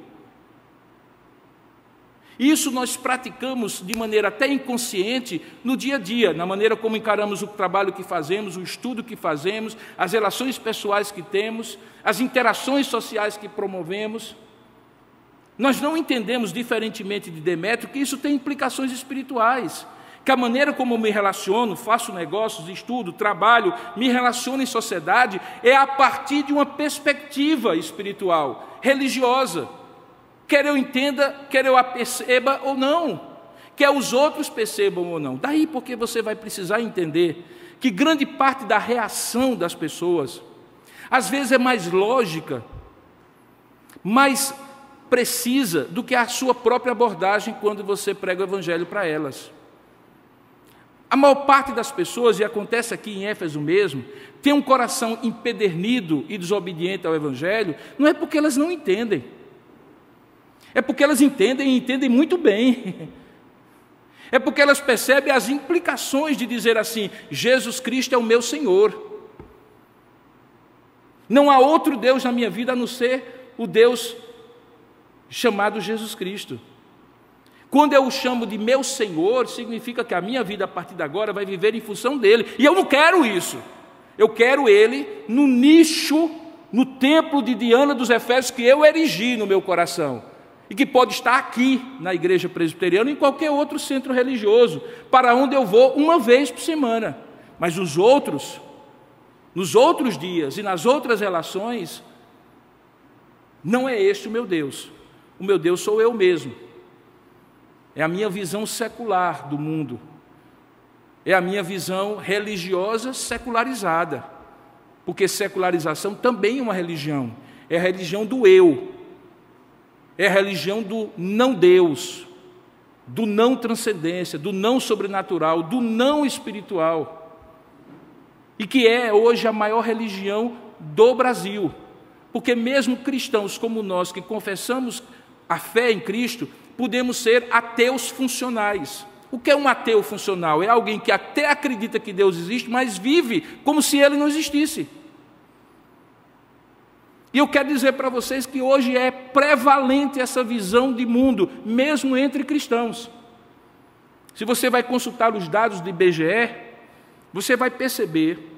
Isso nós praticamos de maneira até inconsciente no dia a dia, na maneira como encaramos o trabalho que fazemos, o estudo que fazemos, as relações pessoais que temos, as interações sociais que promovemos. Nós não entendemos, diferentemente de Demétrio, que isso tem implicações espirituais que a maneira como me relaciono, faço negócios, estudo, trabalho, me relaciono em sociedade, é a partir de uma perspectiva espiritual, religiosa. Quer eu entenda, quer eu a perceba ou não, quer os outros percebam ou não. Daí porque você vai precisar entender que grande parte da reação das pessoas, às vezes é mais lógica, mais precisa do que a sua própria abordagem quando você prega o evangelho para elas. A maior parte das pessoas, e acontece aqui em Éfeso mesmo, tem um coração empedernido e desobediente ao Evangelho, não é porque elas não entendem, é porque elas entendem e entendem muito bem. É porque elas percebem as implicações de dizer assim: Jesus Cristo é o meu Senhor. Não há outro Deus na minha vida a não ser o Deus chamado Jesus Cristo. Quando eu o chamo de meu Senhor, significa que a minha vida a partir de agora vai viver em função dele. E eu não quero isso. Eu quero ele no nicho, no templo de Diana dos Efésios que eu erigi no meu coração. E que pode estar aqui na igreja presbiteriana ou em qualquer outro centro religioso, para onde eu vou uma vez por semana. Mas os outros, nos outros dias e nas outras relações, não é este o meu Deus. O meu Deus sou eu mesmo. É a minha visão secular do mundo. É a minha visão religiosa secularizada. Porque secularização também é uma religião. É a religião do eu. É a religião do não Deus, do não transcendência, do não sobrenatural, do não espiritual. E que é hoje a maior religião do Brasil. Porque mesmo cristãos como nós que confessamos a fé em Cristo, podemos ser ateus funcionais. O que é um ateu funcional? É alguém que até acredita que Deus existe, mas vive como se ele não existisse. E eu quero dizer para vocês que hoje é prevalente essa visão de mundo, mesmo entre cristãos. Se você vai consultar os dados do IBGE, você vai perceber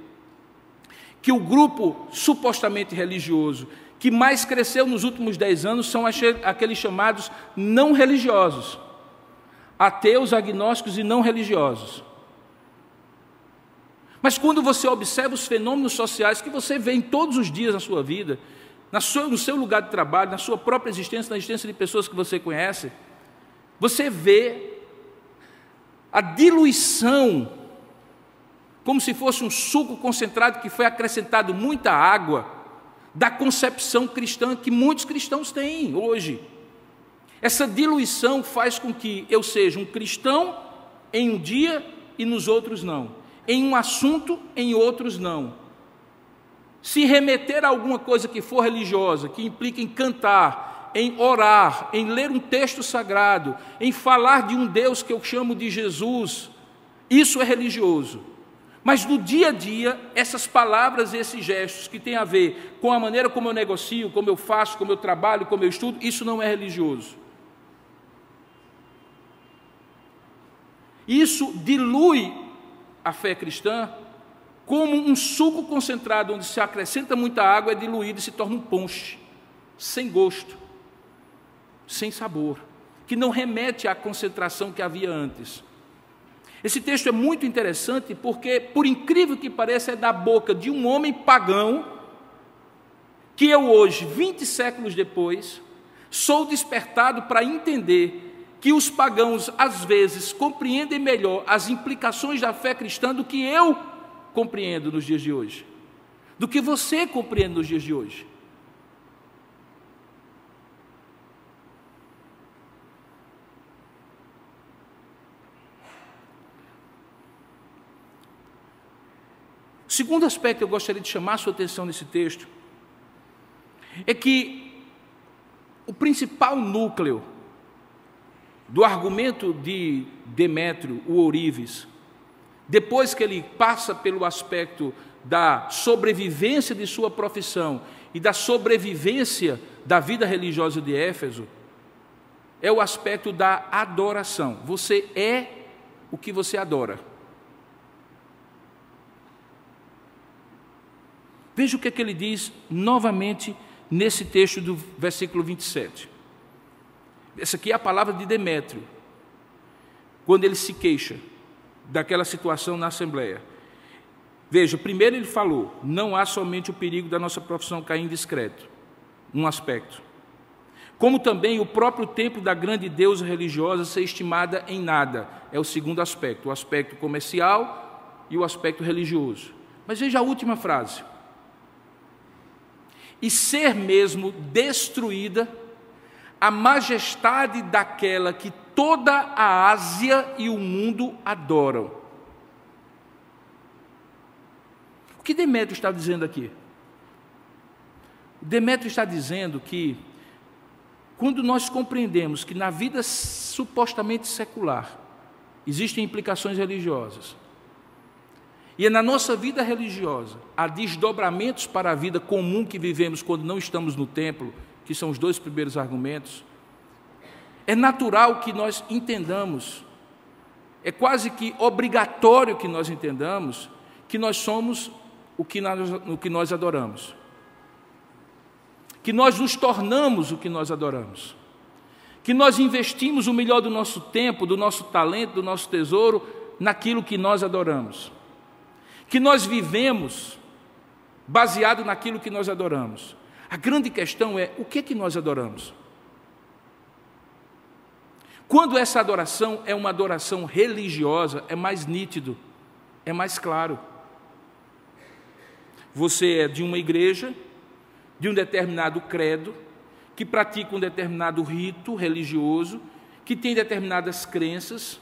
que o grupo supostamente religioso que mais cresceu nos últimos dez anos são aqueles chamados não religiosos, ateus, agnósticos e não religiosos. Mas quando você observa os fenômenos sociais que você vê em todos os dias na sua vida, sua, no seu lugar de trabalho, na sua própria existência, na existência de pessoas que você conhece, você vê a diluição como se fosse um suco concentrado que foi acrescentado muita água, da concepção cristã que muitos cristãos têm hoje. Essa diluição faz com que eu seja um cristão em um dia e nos outros não, em um assunto, em outros não. Se remeter a alguma coisa que for religiosa, que implica em cantar, em orar, em ler um texto sagrado, em falar de um Deus que eu chamo de Jesus, isso é religioso. Mas no dia a dia, essas palavras e esses gestos que têm a ver com a maneira como eu negocio, como eu faço, como eu trabalho, como eu estudo, isso não é religioso. Isso dilui a fé cristã como um suco concentrado onde se acrescenta muita água, é diluído e se torna um ponche, sem gosto, sem sabor, que não remete à concentração que havia antes. Esse texto é muito interessante porque, por incrível que pareça, é da boca de um homem pagão que eu hoje, 20 séculos depois, sou despertado para entender que os pagãos às vezes compreendem melhor as implicações da fé cristã do que eu compreendo nos dias de hoje, do que você compreende nos dias de hoje. Segundo aspecto que eu gostaria de chamar a sua atenção nesse texto é que o principal núcleo do argumento de Demétrio, o Ourives, depois que ele passa pelo aspecto da sobrevivência de sua profissão e da sobrevivência da vida religiosa de Éfeso, é o aspecto da adoração. Você é o que você adora. Veja o que, é que ele diz novamente nesse texto do versículo 27. Essa aqui é a palavra de Demétrio, quando ele se queixa daquela situação na Assembleia. Veja, primeiro ele falou: não há somente o perigo da nossa profissão cair em discreto, num aspecto, como também o próprio templo da grande deusa religiosa ser estimada em nada, é o segundo aspecto, o aspecto comercial e o aspecto religioso. Mas veja a última frase e ser mesmo destruída a majestade daquela que toda a Ásia e o mundo adoram. O que Demétrio está dizendo aqui? Demétrio está dizendo que quando nós compreendemos que na vida supostamente secular existem implicações religiosas, e é na nossa vida religiosa há desdobramentos para a vida comum que vivemos quando não estamos no templo, que são os dois primeiros argumentos. É natural que nós entendamos, é quase que obrigatório que nós entendamos que nós somos o que nós, o que nós adoramos. Que nós nos tornamos o que nós adoramos. Que nós investimos o melhor do nosso tempo, do nosso talento, do nosso tesouro naquilo que nós adoramos. Que nós vivemos baseado naquilo que nós adoramos. A grande questão é o que é que nós adoramos? Quando essa adoração é uma adoração religiosa, é mais nítido, é mais claro. Você é de uma igreja, de um determinado credo, que pratica um determinado rito religioso, que tem determinadas crenças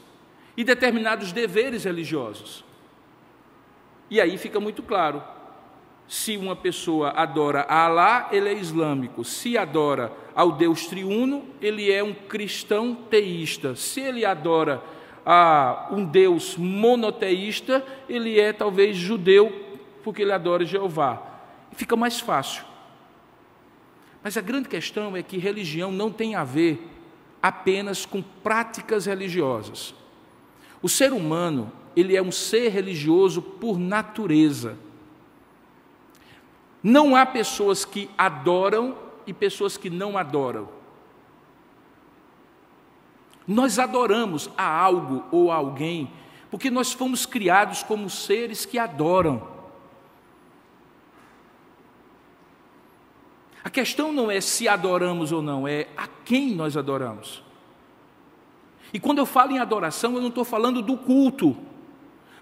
e determinados deveres religiosos. E aí fica muito claro: se uma pessoa adora a Alá, ele é islâmico. Se adora ao Deus triuno, ele é um cristão teísta. Se ele adora a um Deus monoteísta, ele é talvez judeu, porque ele adora Jeová. Fica mais fácil. Mas a grande questão é que religião não tem a ver apenas com práticas religiosas. O ser humano, ele é um ser religioso por natureza. Não há pessoas que adoram e pessoas que não adoram. Nós adoramos a algo ou a alguém porque nós fomos criados como seres que adoram. A questão não é se adoramos ou não, é a quem nós adoramos. E quando eu falo em adoração, eu não estou falando do culto,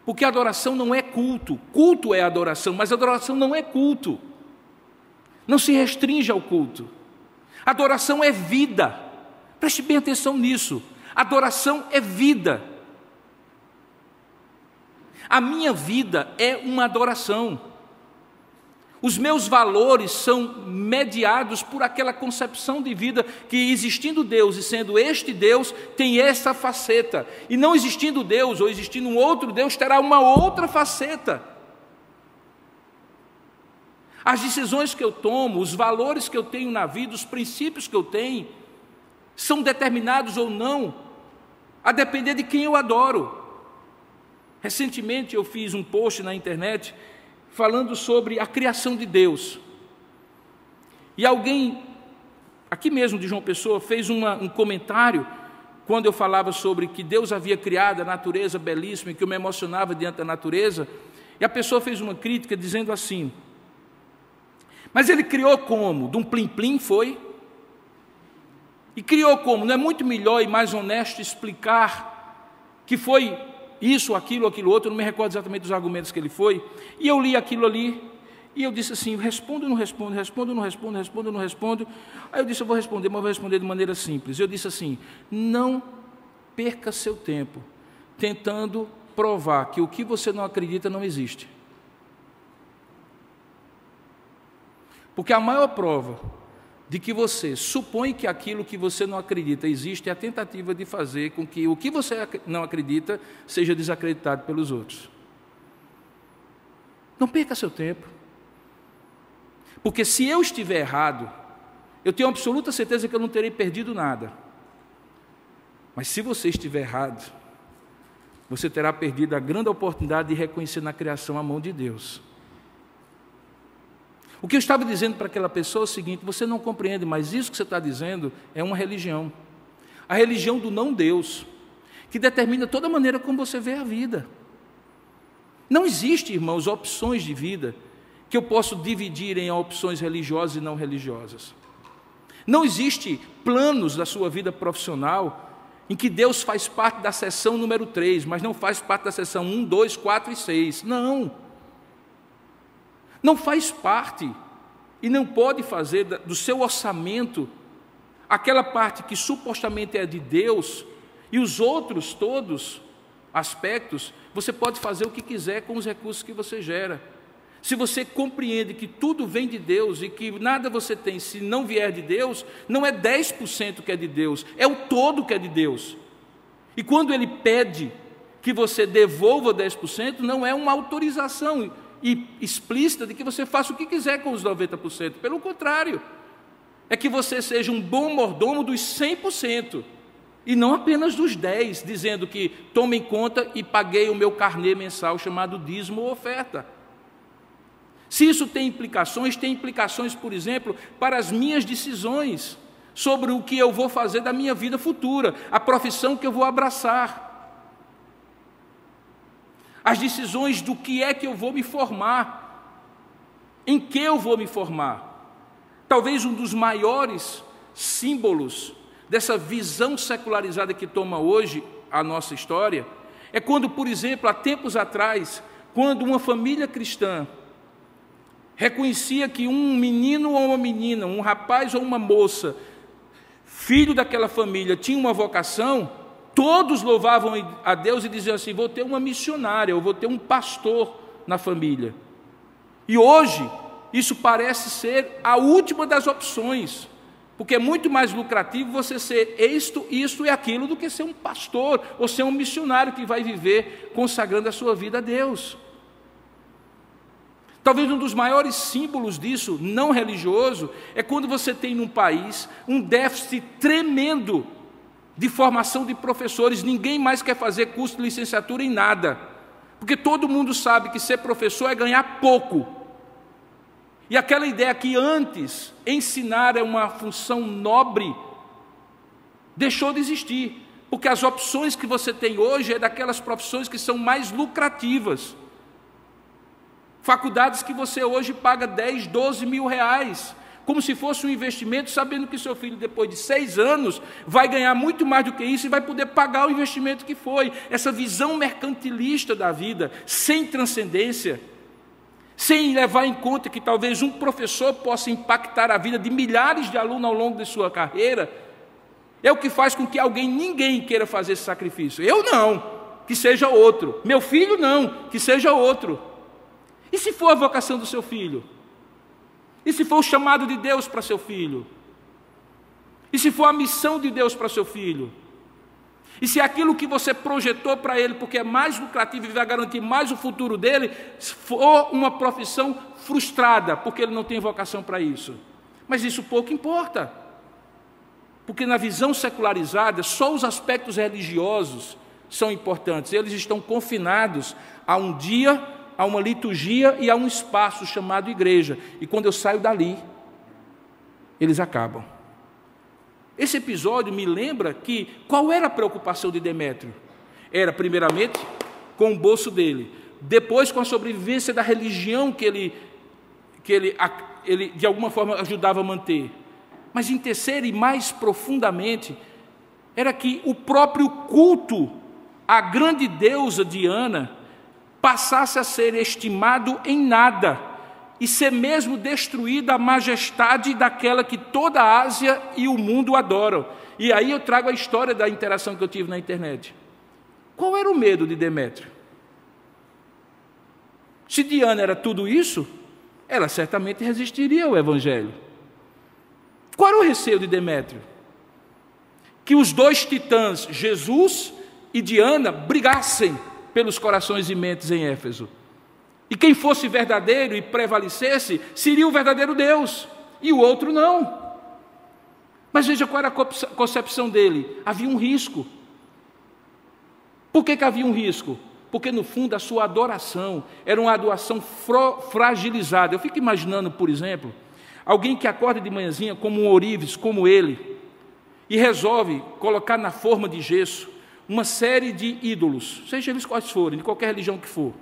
porque adoração não é culto. Culto é adoração, mas adoração não é culto. Não se restringe ao culto. Adoração é vida. Preste bem atenção nisso. Adoração é vida. A minha vida é uma adoração. Os meus valores são mediados por aquela concepção de vida que, existindo Deus e sendo este Deus, tem essa faceta. E não existindo Deus ou existindo um outro Deus, terá uma outra faceta. As decisões que eu tomo, os valores que eu tenho na vida, os princípios que eu tenho, são determinados ou não, a depender de quem eu adoro. Recentemente eu fiz um post na internet falando sobre a criação de Deus. E alguém, aqui mesmo de João Pessoa, fez uma, um comentário quando eu falava sobre que Deus havia criado a natureza belíssima e que eu me emocionava diante da natureza. E a pessoa fez uma crítica dizendo assim: mas ele criou como? De um plim-plim foi? E criou como? Não é muito melhor e mais honesto explicar que foi isso, aquilo, aquilo outro, eu não me recordo exatamente dos argumentos que ele foi. E eu li aquilo ali, e eu disse assim: respondo não respondo, respondo não respondo, respondo não respondo. Aí eu disse: eu vou responder, mas vou responder de maneira simples. Eu disse assim: não perca seu tempo tentando provar que o que você não acredita não existe. Porque a maior prova de que você supõe que aquilo que você não acredita existe é a tentativa de fazer com que o que você não acredita seja desacreditado pelos outros. Não perca seu tempo. Porque se eu estiver errado, eu tenho absoluta certeza que eu não terei perdido nada. Mas se você estiver errado, você terá perdido a grande oportunidade de reconhecer na criação a mão de Deus. O que eu estava dizendo para aquela pessoa é o seguinte: você não compreende, mas isso que você está dizendo é uma religião. A religião do não-Deus, que determina toda a maneira como você vê a vida. Não existe, irmãos, opções de vida que eu posso dividir em opções religiosas e não religiosas. Não existe planos da sua vida profissional em que Deus faz parte da seção número 3, mas não faz parte da seção 1, 2, 4 e 6. Não. Não faz parte e não pode fazer do seu orçamento aquela parte que supostamente é de Deus e os outros todos aspectos, você pode fazer o que quiser com os recursos que você gera. Se você compreende que tudo vem de Deus e que nada você tem se não vier de Deus, não é 10% que é de Deus, é o todo que é de Deus. E quando ele pede que você devolva 10%, não é uma autorização, e explícita de que você faça o que quiser com os 90%. Pelo contrário, é que você seja um bom mordomo dos 100%. E não apenas dos 10, dizendo que tome em conta e paguei o meu carnê mensal chamado dízimo ou oferta. Se isso tem implicações, tem implicações, por exemplo, para as minhas decisões sobre o que eu vou fazer da minha vida futura, a profissão que eu vou abraçar, as decisões do que é que eu vou me formar, em que eu vou me formar. Talvez um dos maiores símbolos dessa visão secularizada que toma hoje a nossa história é quando, por exemplo, há tempos atrás, quando uma família cristã reconhecia que um menino ou uma menina, um rapaz ou uma moça, filho daquela família, tinha uma vocação, todos louvavam a Deus e diziam assim: vou ter uma missionária, ou vou ter um pastor na família. E hoje, isso parece ser a última das opções, porque é muito mais lucrativo você ser isto, isto e aquilo do que ser um pastor ou ser um missionário que vai viver consagrando a sua vida a Deus. Talvez um dos maiores símbolos disso, não religioso, é quando você tem num país um déficit tremendo de formação de professores, ninguém mais quer fazer curso de licenciatura em nada, porque todo mundo sabe que ser professor é ganhar pouco. E aquela ideia que antes ensinar é uma função nobre, deixou de existir, porque as opções que você tem hoje é daquelas profissões que são mais lucrativas. Faculdades que você hoje paga 10, 12 mil reais, como se fosse um investimento, sabendo que seu filho, depois de seis anos, vai ganhar muito mais do que isso e vai poder pagar o investimento que foi. Essa visão mercantilista da vida, sem transcendência, sem levar em conta que talvez um professor possa impactar a vida de milhares de alunos ao longo de sua carreira, é o que faz com que alguém, ninguém queira fazer esse sacrifício. Eu não, que seja outro. Meu filho não, que seja outro. E se for a vocação do seu filho? E se for o chamado de Deus para seu filho? E se for a missão de Deus para seu filho? E se aquilo que você projetou para ele, porque é mais lucrativo e vai garantir mais o futuro dele, for uma profissão frustrada, porque ele não tem vocação para isso? Mas isso pouco importa. Porque na visão secularizada, só os aspectos religiosos são importantes. Eles estão confinados a um dia a uma liturgia e a um espaço chamado igreja. E quando eu saio dali, eles acabam. Esse episódio me lembra que qual era a preocupação de Demétrio? Era, primeiramente, com o bolso dele, depois com a sobrevivência da religião que ele, que ele, ele de alguma forma ajudava a manter. Mas em terceiro e mais profundamente, era que o próprio culto à grande deusa Diana passasse a ser estimado em nada e ser mesmo destruída a majestade daquela que toda a Ásia e o mundo adoram. E aí eu trago a história da interação que eu tive na internet. Qual era o medo de Demétrio? Se Diana era tudo isso, ela certamente resistiria ao Evangelho. Qual era o receio de Demétrio? Que os dois titãs, Jesus e Diana, brigassem pelos corações e mentes em Éfeso. E quem fosse verdadeiro e prevalecesse, seria o verdadeiro Deus, e o outro não. Mas veja qual era a concepção dele: havia um risco. Por que, que havia um risco? Porque no fundo a sua adoração era uma adoração fragilizada. Eu fico imaginando, por exemplo, alguém que acorda de manhãzinha como um ourives, como ele, e resolve colocar na forma de gesso uma série de ídolos, seja eles quais forem, de qualquer religião que for.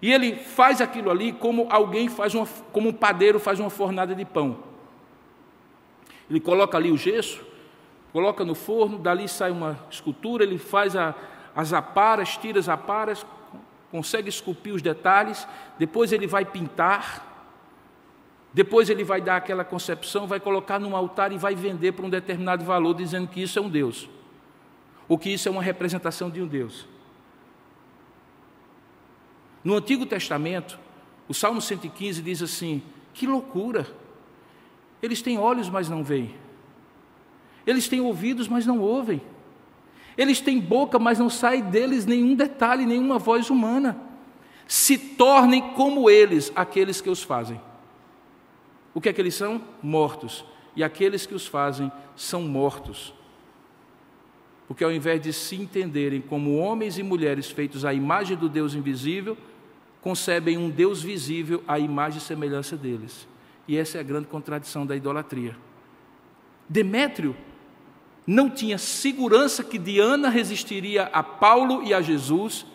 E ele faz aquilo ali como alguém faz uma, como um padeiro faz uma fornada de pão. Ele coloca ali o gesso, coloca no forno, dali sai uma escultura, ele faz a, as aparas, tira as aparas, consegue esculpir os detalhes, depois ele vai pintar, depois ele vai dar aquela concepção, vai colocar num altar e vai vender por um determinado valor, dizendo que isso é um Deus ou que isso é uma representação de um Deus. No Antigo Testamento, o Salmo 115 diz assim: que loucura! Eles têm olhos, mas não veem. Eles têm ouvidos, mas não ouvem. Eles têm boca, mas não sai deles nenhum detalhe, nenhuma voz humana. Se tornem como eles, aqueles que os fazem. O que é que eles são? Mortos. E aqueles que os fazem são mortos. Porque ao invés de se entenderem como homens e mulheres feitos à imagem do Deus invisível, concebem um Deus visível à imagem e semelhança deles. E essa é a grande contradição da idolatria. Demétrio não tinha segurança que Diana resistiria a Paulo e a Jesus,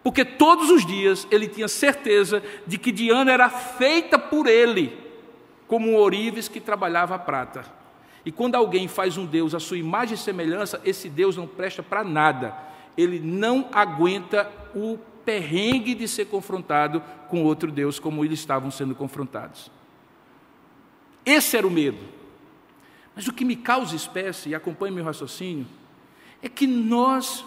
porque todos os dias ele tinha certeza de que Diana era feita por ele, como um ourives que trabalhava a prata. E quando alguém faz um Deus à sua imagem e semelhança, esse Deus não presta para nada. Ele não aguenta o perrengue de ser confrontado com outro Deus, como eles estavam sendo confrontados. Esse era o medo. Mas o que me causa espécie, e acompanhe meu raciocínio, é que nós,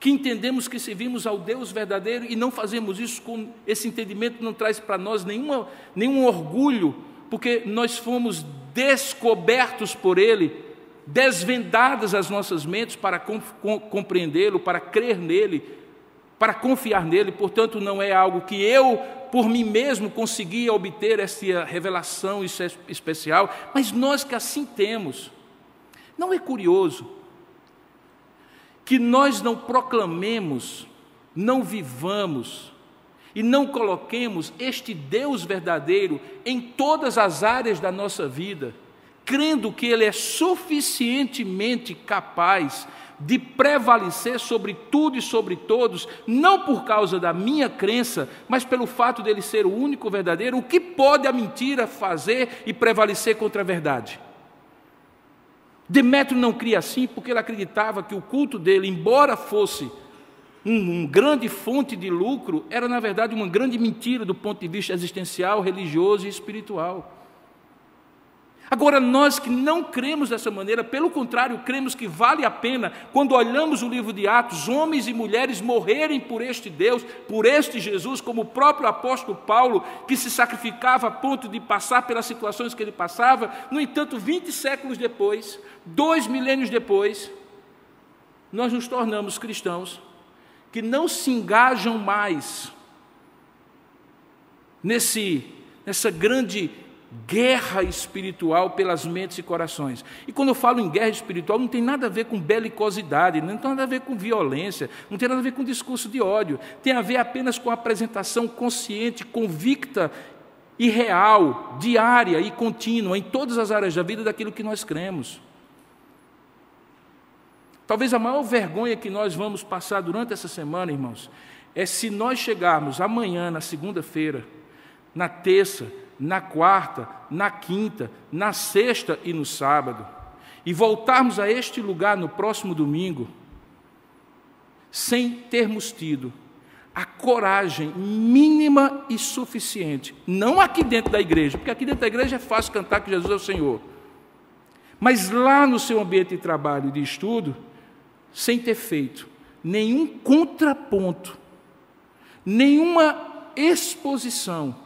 que entendemos que servimos ao Deus verdadeiro e não fazemos isso com esse entendimento, não traz para nós nenhuma, nenhum orgulho, porque nós fomos descobertos por Ele, desvendadas as nossas mentes para compreendê-lo, para crer nele, para confiar nele, portanto, não é algo que eu, por mim mesmo, conseguia obter essa revelação especial, mas nós que assim temos. Não é curioso que nós não proclamemos, não vivamos e não coloquemos este Deus verdadeiro em todas as áreas da nossa vida, crendo que Ele é suficientemente capaz de prevalecer sobre tudo e sobre todos, não por causa da minha crença, mas pelo fato dele ser o único verdadeiro, o que pode a mentira fazer e prevalecer contra a verdade? Demétrio não cria assim porque ele acreditava que o culto dele, embora fosse um, grande fonte de lucro, era na verdade uma grande mentira do ponto de vista existencial, religioso e espiritual. Agora, nós que não cremos dessa maneira, pelo contrário, cremos que vale a pena, quando olhamos o livro de Atos, homens e mulheres morrerem por este Deus, por este Jesus, como o próprio apóstolo Paulo, que se sacrificava a ponto de passar pelas situações que ele passava. No entanto, 20 séculos depois, dois milênios depois, nós nos tornamos cristãos que não se engajam mais nesse, nessa grande guerra espiritual pelas mentes e corações. E quando eu falo em guerra espiritual, não tem nada a ver com belicosidade, não tem nada a ver com violência, não tem nada a ver com discurso de ódio, tem a ver apenas com a apresentação consciente, convicta e real, diária e contínua, em todas as áreas da vida daquilo que nós cremos. Talvez a maior vergonha que nós vamos passar durante essa semana, irmãos, é se nós chegarmos amanhã, na segunda-feira, na terça, na quarta, na quinta, na sexta e no sábado, e voltarmos a este lugar no próximo domingo, sem termos tido a coragem mínima e suficiente, não aqui dentro da igreja, porque aqui dentro da igreja é fácil cantar que Jesus é o Senhor, mas lá no seu ambiente de trabalho e de estudo, sem ter feito nenhum contraponto, nenhuma exposição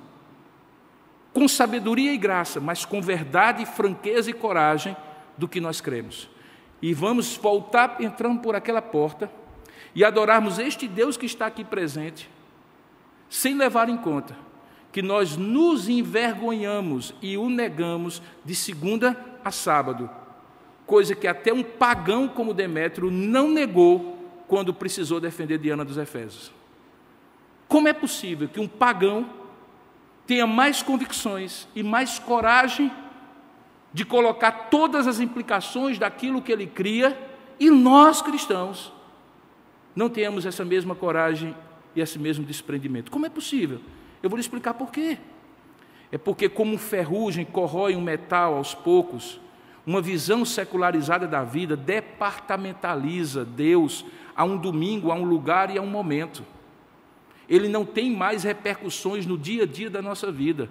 com sabedoria e graça, mas com verdade, franqueza e coragem do que nós cremos. E vamos voltar entrando por aquela porta e adorarmos este Deus que está aqui presente, sem levar em conta que nós nos envergonhamos e o negamos de segunda a sábado, coisa que até um pagão como Demétrio não negou quando precisou defender Diana dos Efésios. Como é possível que um pagão tenha mais convicções e mais coragem de colocar todas as implicações daquilo que ele cria, e nós cristãos não tenhamos essa mesma coragem e esse mesmo desprendimento. Como é possível? Eu vou lhe explicar por quê. É porque, como ferrugem corrói um metal aos poucos, uma visão secularizada da vida departamentaliza Deus a um domingo, a um lugar e a um momento ele não tem mais repercussões no dia a dia da nossa vida.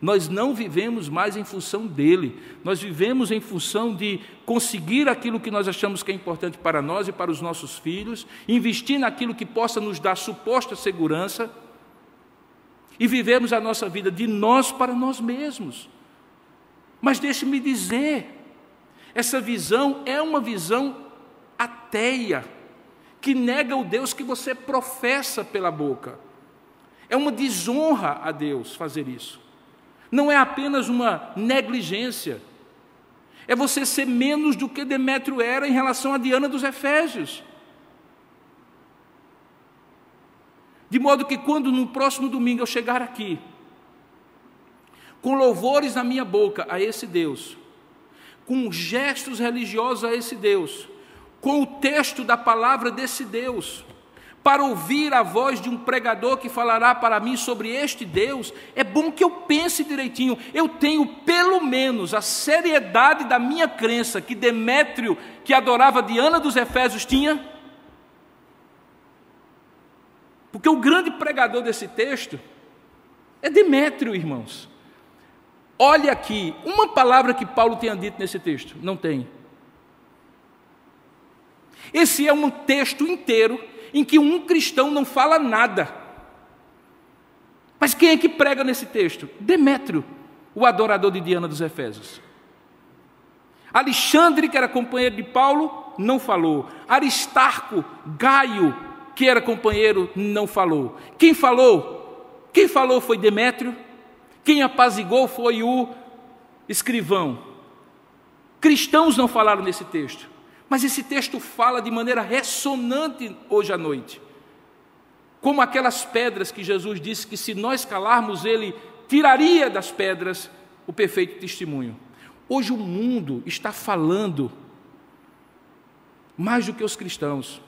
Nós não vivemos mais em função dele, nós vivemos em função de conseguir aquilo que nós achamos que é importante para nós e para os nossos filhos, investir naquilo que possa nos dar suposta segurança e vivemos a nossa vida de nós para nós mesmos. Mas deixe-me dizer, essa visão é uma visão ateia que nega o Deus que você professa pela boca. É uma desonra a Deus fazer isso. Não é apenas uma negligência. É você ser menos do que Demétrio era em relação a Diana dos Efésios. De modo que quando no próximo domingo eu chegar aqui, com louvores na minha boca a esse Deus, com gestos religiosos a esse Deus, com o texto da palavra desse Deus, para ouvir a voz de um pregador que falará para mim sobre este Deus, é bom que eu pense direitinho. Eu tenho pelo menos a seriedade da minha crença que Demétrio, que adorava Diana dos Efésios, tinha. Porque o grande pregador desse texto é Demétrio, irmãos. Olha aqui, uma palavra que Paulo tenha dito nesse texto, não tem. Esse é um texto inteiro em que um cristão não fala nada. Mas quem é que prega nesse texto? Demétrio, o adorador de Diana dos Efésios. Alexandre, que era companheiro de Paulo, não falou. Aristarco, Gaio, que era companheiro, não falou. Quem falou? Quem falou foi Demétrio. Quem apazigou foi o escrivão. Cristãos não falaram nesse texto, mas esse texto fala de maneira ressonante hoje à noite. Como aquelas pedras que Jesus disse que se nós calarmos, ele tiraria das pedras o perfeito testemunho. Hoje o mundo está falando mais do que os cristãos.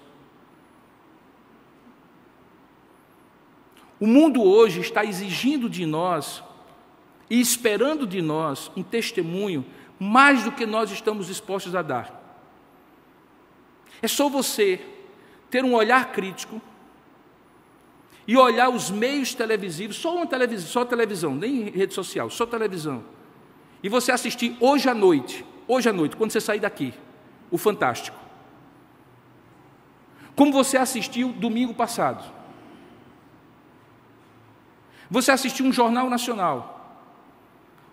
O mundo hoje está exigindo de nós e esperando de nós um testemunho mais do que nós estamos dispostos a dar. É só você ter um olhar crítico e olhar os meios televisivos, só uma televisão, só televisão, nem rede social, só televisão. E você assistir hoje à noite, hoje à noite, quando você sair daqui, o Fantástico. Como você assistiu domingo passado. Você assistir um jornal nacional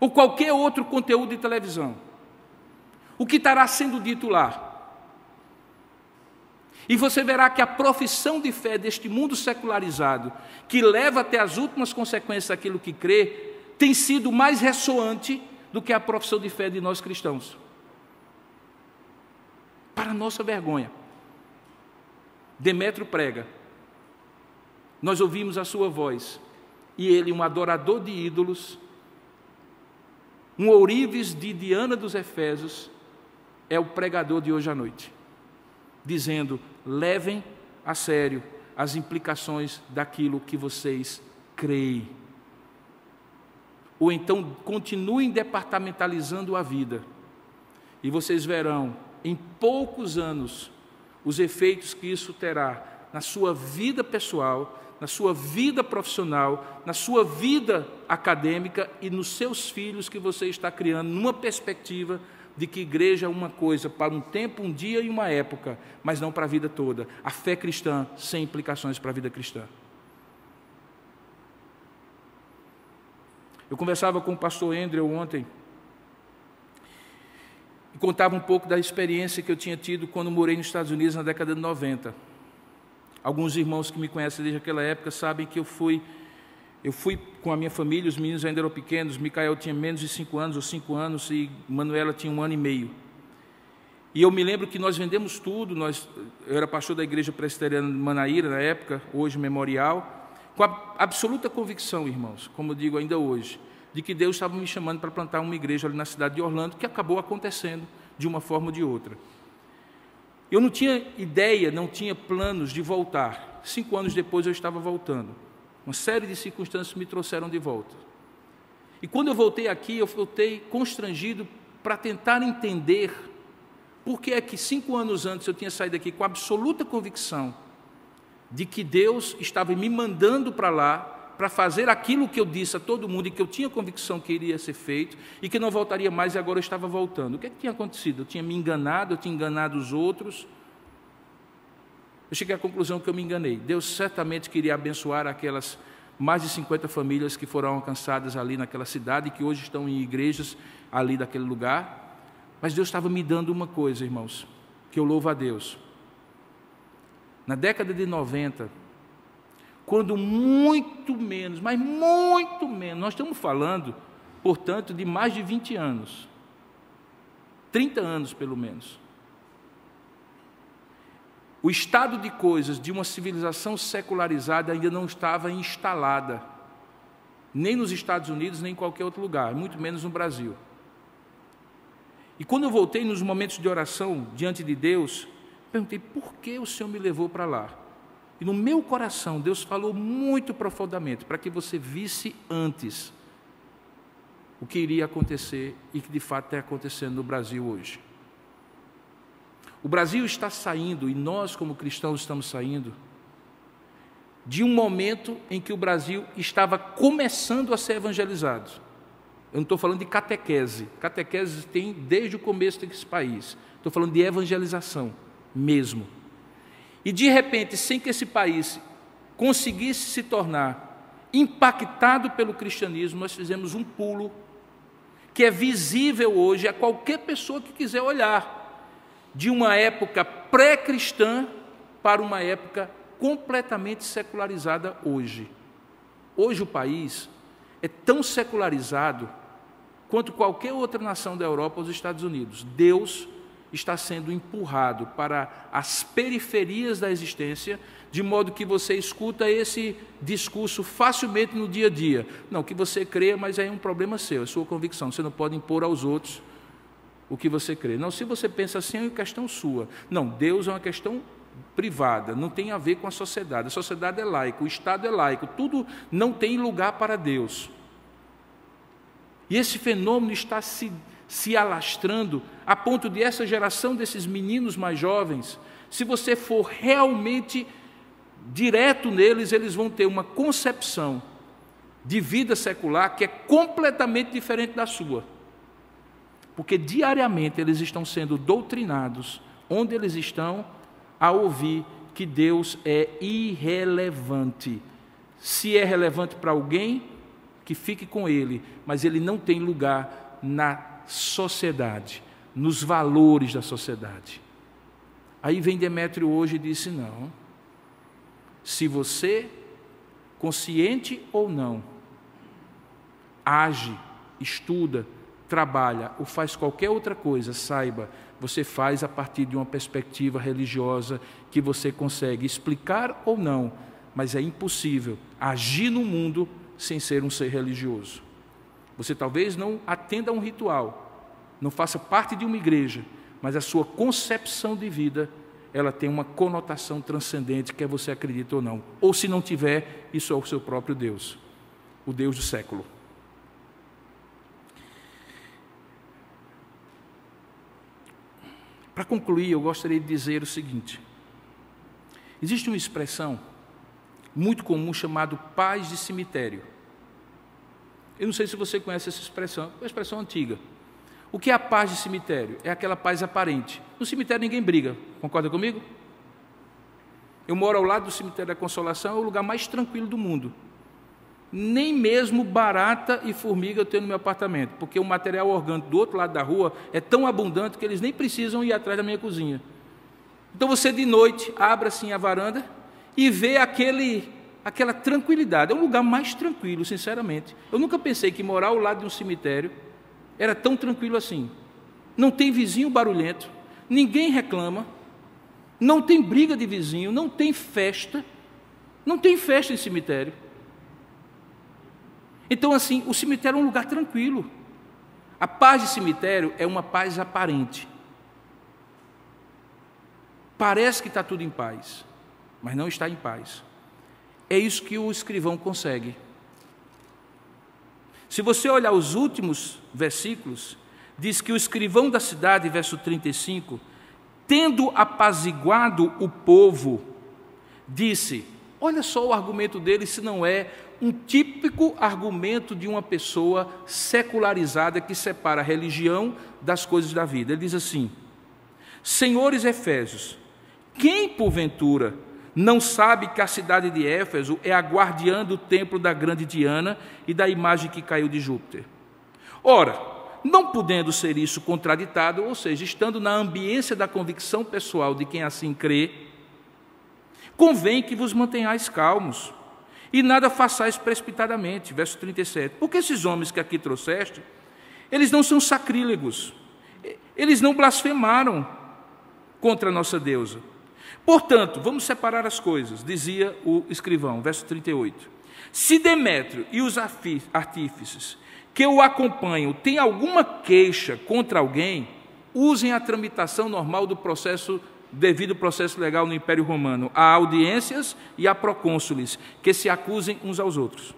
ou qualquer outro conteúdo de televisão. O que estará sendo dito lá? E você verá que a profissão de fé deste mundo secularizado, que leva até as últimas consequências aquilo que crê, tem sido mais ressoante do que a profissão de fé de nós cristãos. Para nossa vergonha. Demétrio prega. Nós ouvimos a sua voz e ele, um adorador de ídolos, um ourives de Diana dos Efésios, é o pregador de hoje à noite, dizendo: levem a sério as implicações daquilo que vocês creem. Ou então continuem departamentalizando a vida, e vocês verão, em poucos anos, os efeitos que isso terá na sua vida pessoal na sua vida profissional, na sua vida acadêmica e nos seus filhos que você está criando, numa perspectiva de que igreja é uma coisa para um tempo, um dia e uma época, mas não para a vida toda. A fé cristã sem implicações para a vida cristã. Eu conversava com o pastor Andrew ontem e contava um pouco da experiência que eu tinha tido quando morei nos Estados Unidos na década de 90. Alguns irmãos que me conhecem desde aquela época sabem que eu fui eu fui com a minha família, os meninos ainda eram pequenos, Micael tinha menos de cinco anos ou cinco anos e Manuela tinha um ano e meio. E eu me lembro que nós vendemos tudo, nós, eu era pastor da igreja presbiteriana de Manaíra na época, hoje memorial, com a absoluta convicção, irmãos, como eu digo ainda hoje, de que Deus estava me chamando para plantar uma igreja ali na cidade de Orlando, que acabou acontecendo de uma forma ou de outra. Eu não tinha ideia, não tinha planos de voltar. Cinco anos depois eu estava voltando. Uma série de circunstâncias me trouxeram de volta. E quando eu voltei aqui, eu voltei constrangido para tentar entender por que é que cinco anos antes eu tinha saído daqui com absoluta convicção de que Deus estava me mandando para lá para fazer aquilo que eu disse a todo mundo e que eu tinha convicção que iria ser feito e que não voltaria mais e agora eu estava voltando. O que, é que tinha acontecido? Eu tinha me enganado, eu tinha enganado os outros. Eu cheguei à conclusão que eu me enganei. Deus certamente queria abençoar aquelas mais de 50 famílias que foram alcançadas ali naquela cidade e que hoje estão em igrejas ali daquele lugar. Mas Deus estava me dando uma coisa, irmãos, que eu louvo a Deus. Na década de 90, quando muito menos, mas muito menos, nós estamos falando, portanto, de mais de 20 anos, 30 anos pelo menos. o estado de coisas de uma civilização secularizada ainda não estava instalada, nem nos Estados Unidos, nem em qualquer outro lugar, muito menos no Brasil. E quando eu voltei nos momentos de oração diante de Deus, perguntei por que o Senhor me levou para lá. E no meu coração, Deus falou muito profundamente para que você visse antes o que iria acontecer e que de fato está acontecendo no Brasil hoje. O Brasil está saindo, e nós, como cristãos, estamos saindo, de um momento em que o Brasil estava começando a ser evangelizado. Eu não estou falando de catequese. Catequese tem desde o começo desse país. Estou falando de evangelização mesmo. E de repente, sem que esse país conseguisse se tornar impactado pelo cristianismo, nós fizemos um pulo que é visível hoje a qualquer pessoa que quiser olhar de uma época pré-cristã para uma época completamente secularizada hoje. Hoje o país é tão secularizado quanto qualquer outra nação da Europa ou dos Estados Unidos. Deus está sendo empurrado para as periferias da existência, de modo que você escuta esse discurso facilmente no dia a dia. Não, que você crê, mas é um problema seu, é sua convicção. Você não pode impor aos outros o que você crê. Não, se você pensa assim, é uma questão sua. Não, Deus é uma questão privada, não tem a ver com a sociedade. A sociedade é laica, o Estado é laico, tudo não tem lugar para Deus. E esse fenômeno está se, se alastrando a ponto de essa geração desses meninos mais jovens, se você for realmente direto neles, eles vão ter uma concepção de vida secular que é completamente diferente da sua. Porque diariamente eles estão sendo doutrinados, onde eles estão, a ouvir que Deus é irrelevante. Se é relevante para alguém, que fique com ele, mas ele não tem lugar na sociedade, nos valores da sociedade. Aí vem Demétrio hoje e disse: não. Se você, consciente ou não, age, estuda, trabalha ou faz qualquer outra coisa, saiba, você faz a partir de uma perspectiva religiosa que você consegue explicar ou não, mas é impossível agir no mundo sem ser um ser religioso. Você talvez não atenda a um ritual, não faça parte de uma igreja, mas a sua concepção de vida, ela tem uma conotação transcendente, quer você acredite ou não. Ou se não tiver, isso é o seu próprio Deus, o Deus do século. Para concluir, eu gostaria de dizer o seguinte: existe uma expressão muito comum chamada paz de cemitério. Eu não sei se você conhece essa expressão, é uma expressão antiga. O que é a paz de cemitério? É aquela paz aparente. No cemitério ninguém briga, concorda comigo? Eu moro ao lado do cemitério da Consolação, é o lugar mais tranquilo do mundo nem mesmo barata e formiga eu tenho no meu apartamento, porque o material orgânico do outro lado da rua é tão abundante que eles nem precisam ir atrás da minha cozinha. Então você de noite abre assim a varanda e vê aquele, aquela tranquilidade. É um lugar mais tranquilo, sinceramente. Eu nunca pensei que morar ao lado de um cemitério era tão tranquilo assim. Não tem vizinho barulhento, ninguém reclama, não tem briga de vizinho, não tem festa, não tem festa em cemitério. Então, assim, o cemitério é um lugar tranquilo. A paz de cemitério é uma paz aparente. Parece que está tudo em paz, mas não está em paz. É isso que o escrivão consegue. Se você olhar os últimos versículos, diz que o escrivão da cidade, verso 35, tendo apaziguado o povo, disse: Olha só o argumento dele, se não é um típico argumento de uma pessoa secularizada que separa a religião das coisas da vida. Ele diz assim: Senhores Efésios, quem porventura não sabe que a cidade de Éfeso é a guardiã do templo da grande Diana e da imagem que caiu de Júpiter? Ora, não podendo ser isso contraditado, ou seja, estando na ambiência da convicção pessoal de quem assim crê, convém que vos mantenhais calmos e nada façais precipitadamente. Verso 37. Porque esses homens que aqui trouxeste, eles não são sacrílegos, eles não blasfemaram contra a nossa deusa, Portanto, vamos separar as coisas, dizia o escrivão, verso 38. Se Demétrio e os artífices que o acompanham têm alguma queixa contra alguém, usem a tramitação normal do processo devido processo legal no Império Romano, a audiências e a procônsules, que se acusem uns aos outros.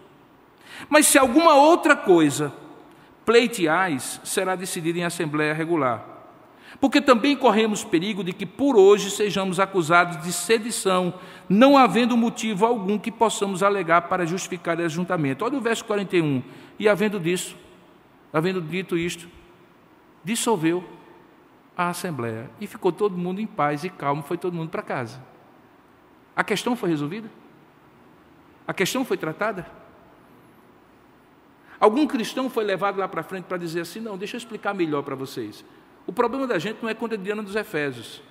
Mas se alguma outra coisa pleiteais, será decidida em assembleia regular. Porque também corremos perigo de que por hoje sejamos acusados de sedição, não havendo motivo algum que possamos alegar para justificar o ajuntamento. Olha o verso 41. E havendo disso, havendo dito isto, dissolveu a assembleia e ficou todo mundo em paz e calmo, foi todo mundo para casa. A questão foi resolvida? A questão foi tratada? Algum cristão foi levado lá para frente para dizer assim: não, deixa eu explicar melhor para vocês. O problema da gente não é contra Diana dos Efésios.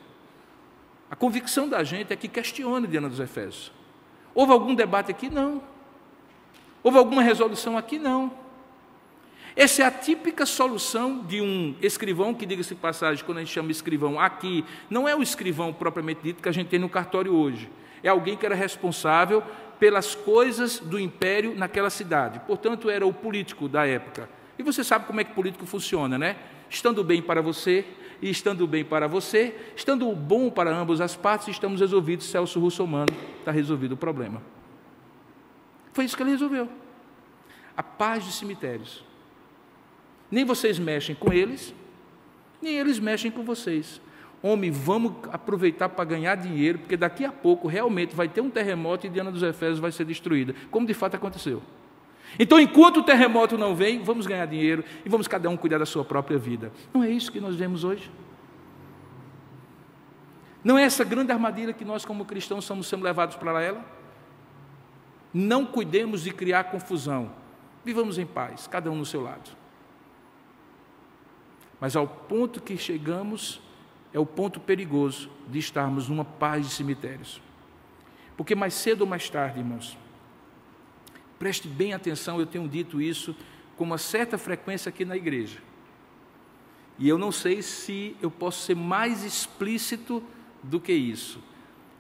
A convicção da gente é que questione Diana dos Efésios. Houve algum debate aqui? Não. Houve alguma resolução aqui? Não. Essa é a típica solução de um escrivão, que diga-se passagem, quando a gente chama escrivão aqui, não é o escrivão propriamente dito que a gente tem no cartório hoje. É alguém que era responsável pelas coisas do império naquela cidade. Portanto, era o político da época. E você sabe como é que político funciona, né? Estando bem para você e estando bem para você, estando bom para ambas as partes, estamos resolvidos. Celso Russomano está resolvido o problema. Foi isso que ele resolveu. A paz de cemitérios. Nem vocês mexem com eles, nem eles mexem com vocês. Homem, vamos aproveitar para ganhar dinheiro, porque daqui a pouco realmente vai ter um terremoto e Diana dos Efésios vai ser destruída, como de fato aconteceu. Então, enquanto o terremoto não vem, vamos ganhar dinheiro e vamos cada um cuidar da sua própria vida. Não é isso que nós vemos hoje? Não é essa grande armadilha que nós, como cristãos, estamos sendo levados para ela? Não cuidemos de criar confusão. Vivamos em paz, cada um no seu lado. Mas ao ponto que chegamos, é o ponto perigoso de estarmos numa paz de cemitérios. Porque mais cedo ou mais tarde, irmãos, preste bem atenção, eu tenho dito isso com uma certa frequência aqui na igreja. E eu não sei se eu posso ser mais explícito do que isso.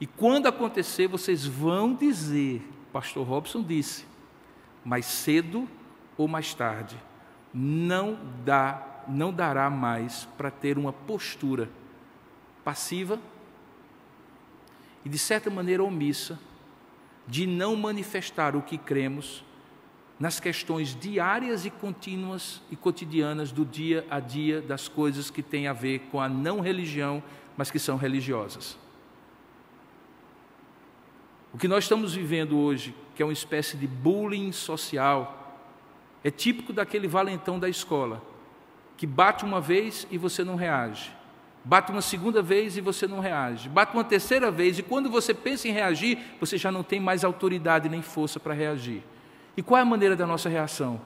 E quando acontecer, vocês vão dizer, pastor Robson disse, mais cedo ou mais tarde, não dá, não dará mais para ter uma postura passiva e, de certa maneira, omissa de não manifestar o que cremos nas questões diárias e contínuas e cotidianas do dia a dia das coisas que têm a ver com a não religião, mas que são religiosas. O que nós estamos vivendo hoje, que é uma espécie de bullying social, é típico daquele valentão da escola, que bate uma vez e você não reage Bate uma segunda vez e você não reage. Bate uma terceira vez e quando você pensa em reagir, você já não tem mais autoridade nem força para reagir. E qual é a maneira da nossa reação?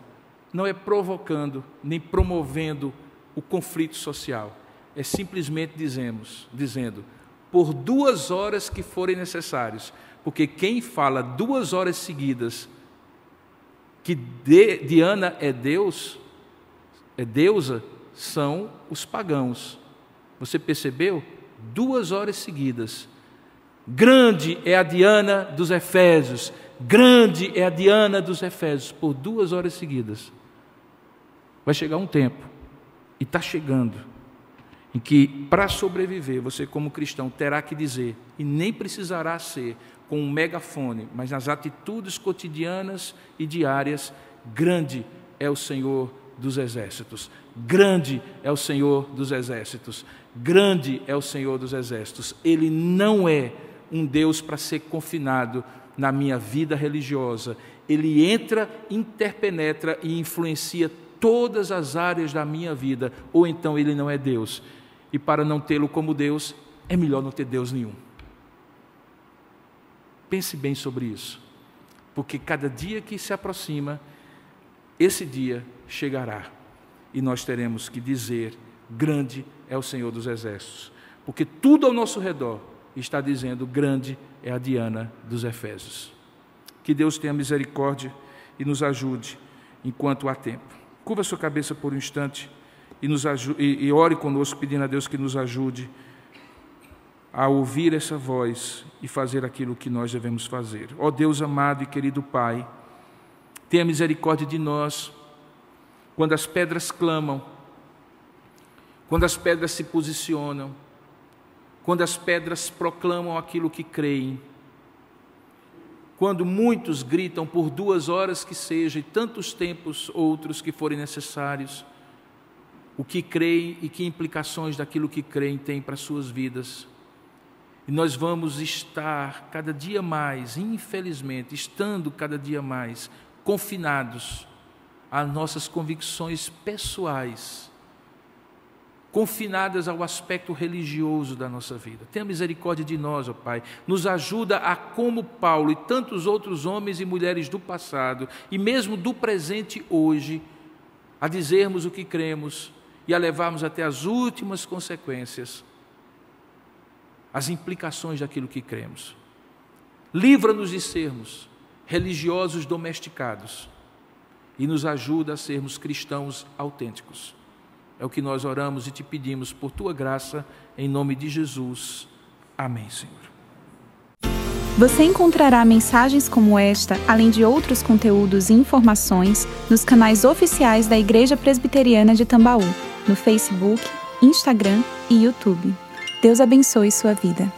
Não é provocando nem promovendo o conflito social. É simplesmente dizemos, dizendo, por duas horas que forem necessárias, porque quem fala duas horas seguidas que Diana é Deus, é deusa, são os pagãos. Você percebeu? Duas horas seguidas. Grande é a Diana dos Efésios. Grande é a Diana dos Efésios. Por duas horas seguidas. Vai chegar um tempo, e está chegando, em que, para sobreviver, você, como cristão, terá que dizer, e nem precisará ser com um megafone, mas nas atitudes cotidianas e diárias: grande é o Senhor dos exércitos. Grande é o Senhor dos exércitos. Grande é o Senhor dos exércitos. Ele não é um Deus para ser confinado na minha vida religiosa. Ele entra, interpenetra e influencia todas as áreas da minha vida, ou então ele não é Deus. E para não tê-lo como Deus, é melhor não ter Deus nenhum. Pense bem sobre isso, porque cada dia que se aproxima, esse dia chegará e nós teremos que dizer: Grande é o Senhor dos Exércitos, porque tudo ao nosso redor está dizendo: Grande é a Diana dos Efésios. Que Deus tenha misericórdia e nos ajude enquanto há tempo. Curva sua cabeça por um instante e, nos e, e ore conosco, pedindo a Deus que nos ajude a ouvir essa voz e fazer aquilo que nós devemos fazer. Ó Deus amado e querido Pai, tenha misericórdia de nós quando as pedras clamam, quando as pedras se posicionam, quando as pedras proclamam aquilo que creem, quando muitos gritam por duas horas que seja e tantos tempos outros que forem necessários, o que creem e que implicações daquilo que creem têm para suas vidas. E nós vamos estar cada dia mais, infelizmente, estando cada dia mais confinados às nossas convicções pessoais, confinadas ao aspecto religioso da nossa vida. Tenha misericórdia de nós, ó Pai. Nos ajuda a, como Paulo e tantos outros homens e mulheres do passado, e mesmo do presente hoje, a dizermos o que cremos e a levarmos até as últimas consequências, as implicações daquilo que cremos. Livra-nos de sermos religiosos domesticados e nos ajuda a sermos cristãos autênticos. É o que nós oramos e te pedimos por tua graça, em nome de Jesus. Amém, Senhor. Você encontrará mensagens como esta, além de outros conteúdos e informações, nos canais oficiais da Igreja Presbiteriana de Tambaú, no Facebook, Instagram e YouTube. Deus abençoe sua vida.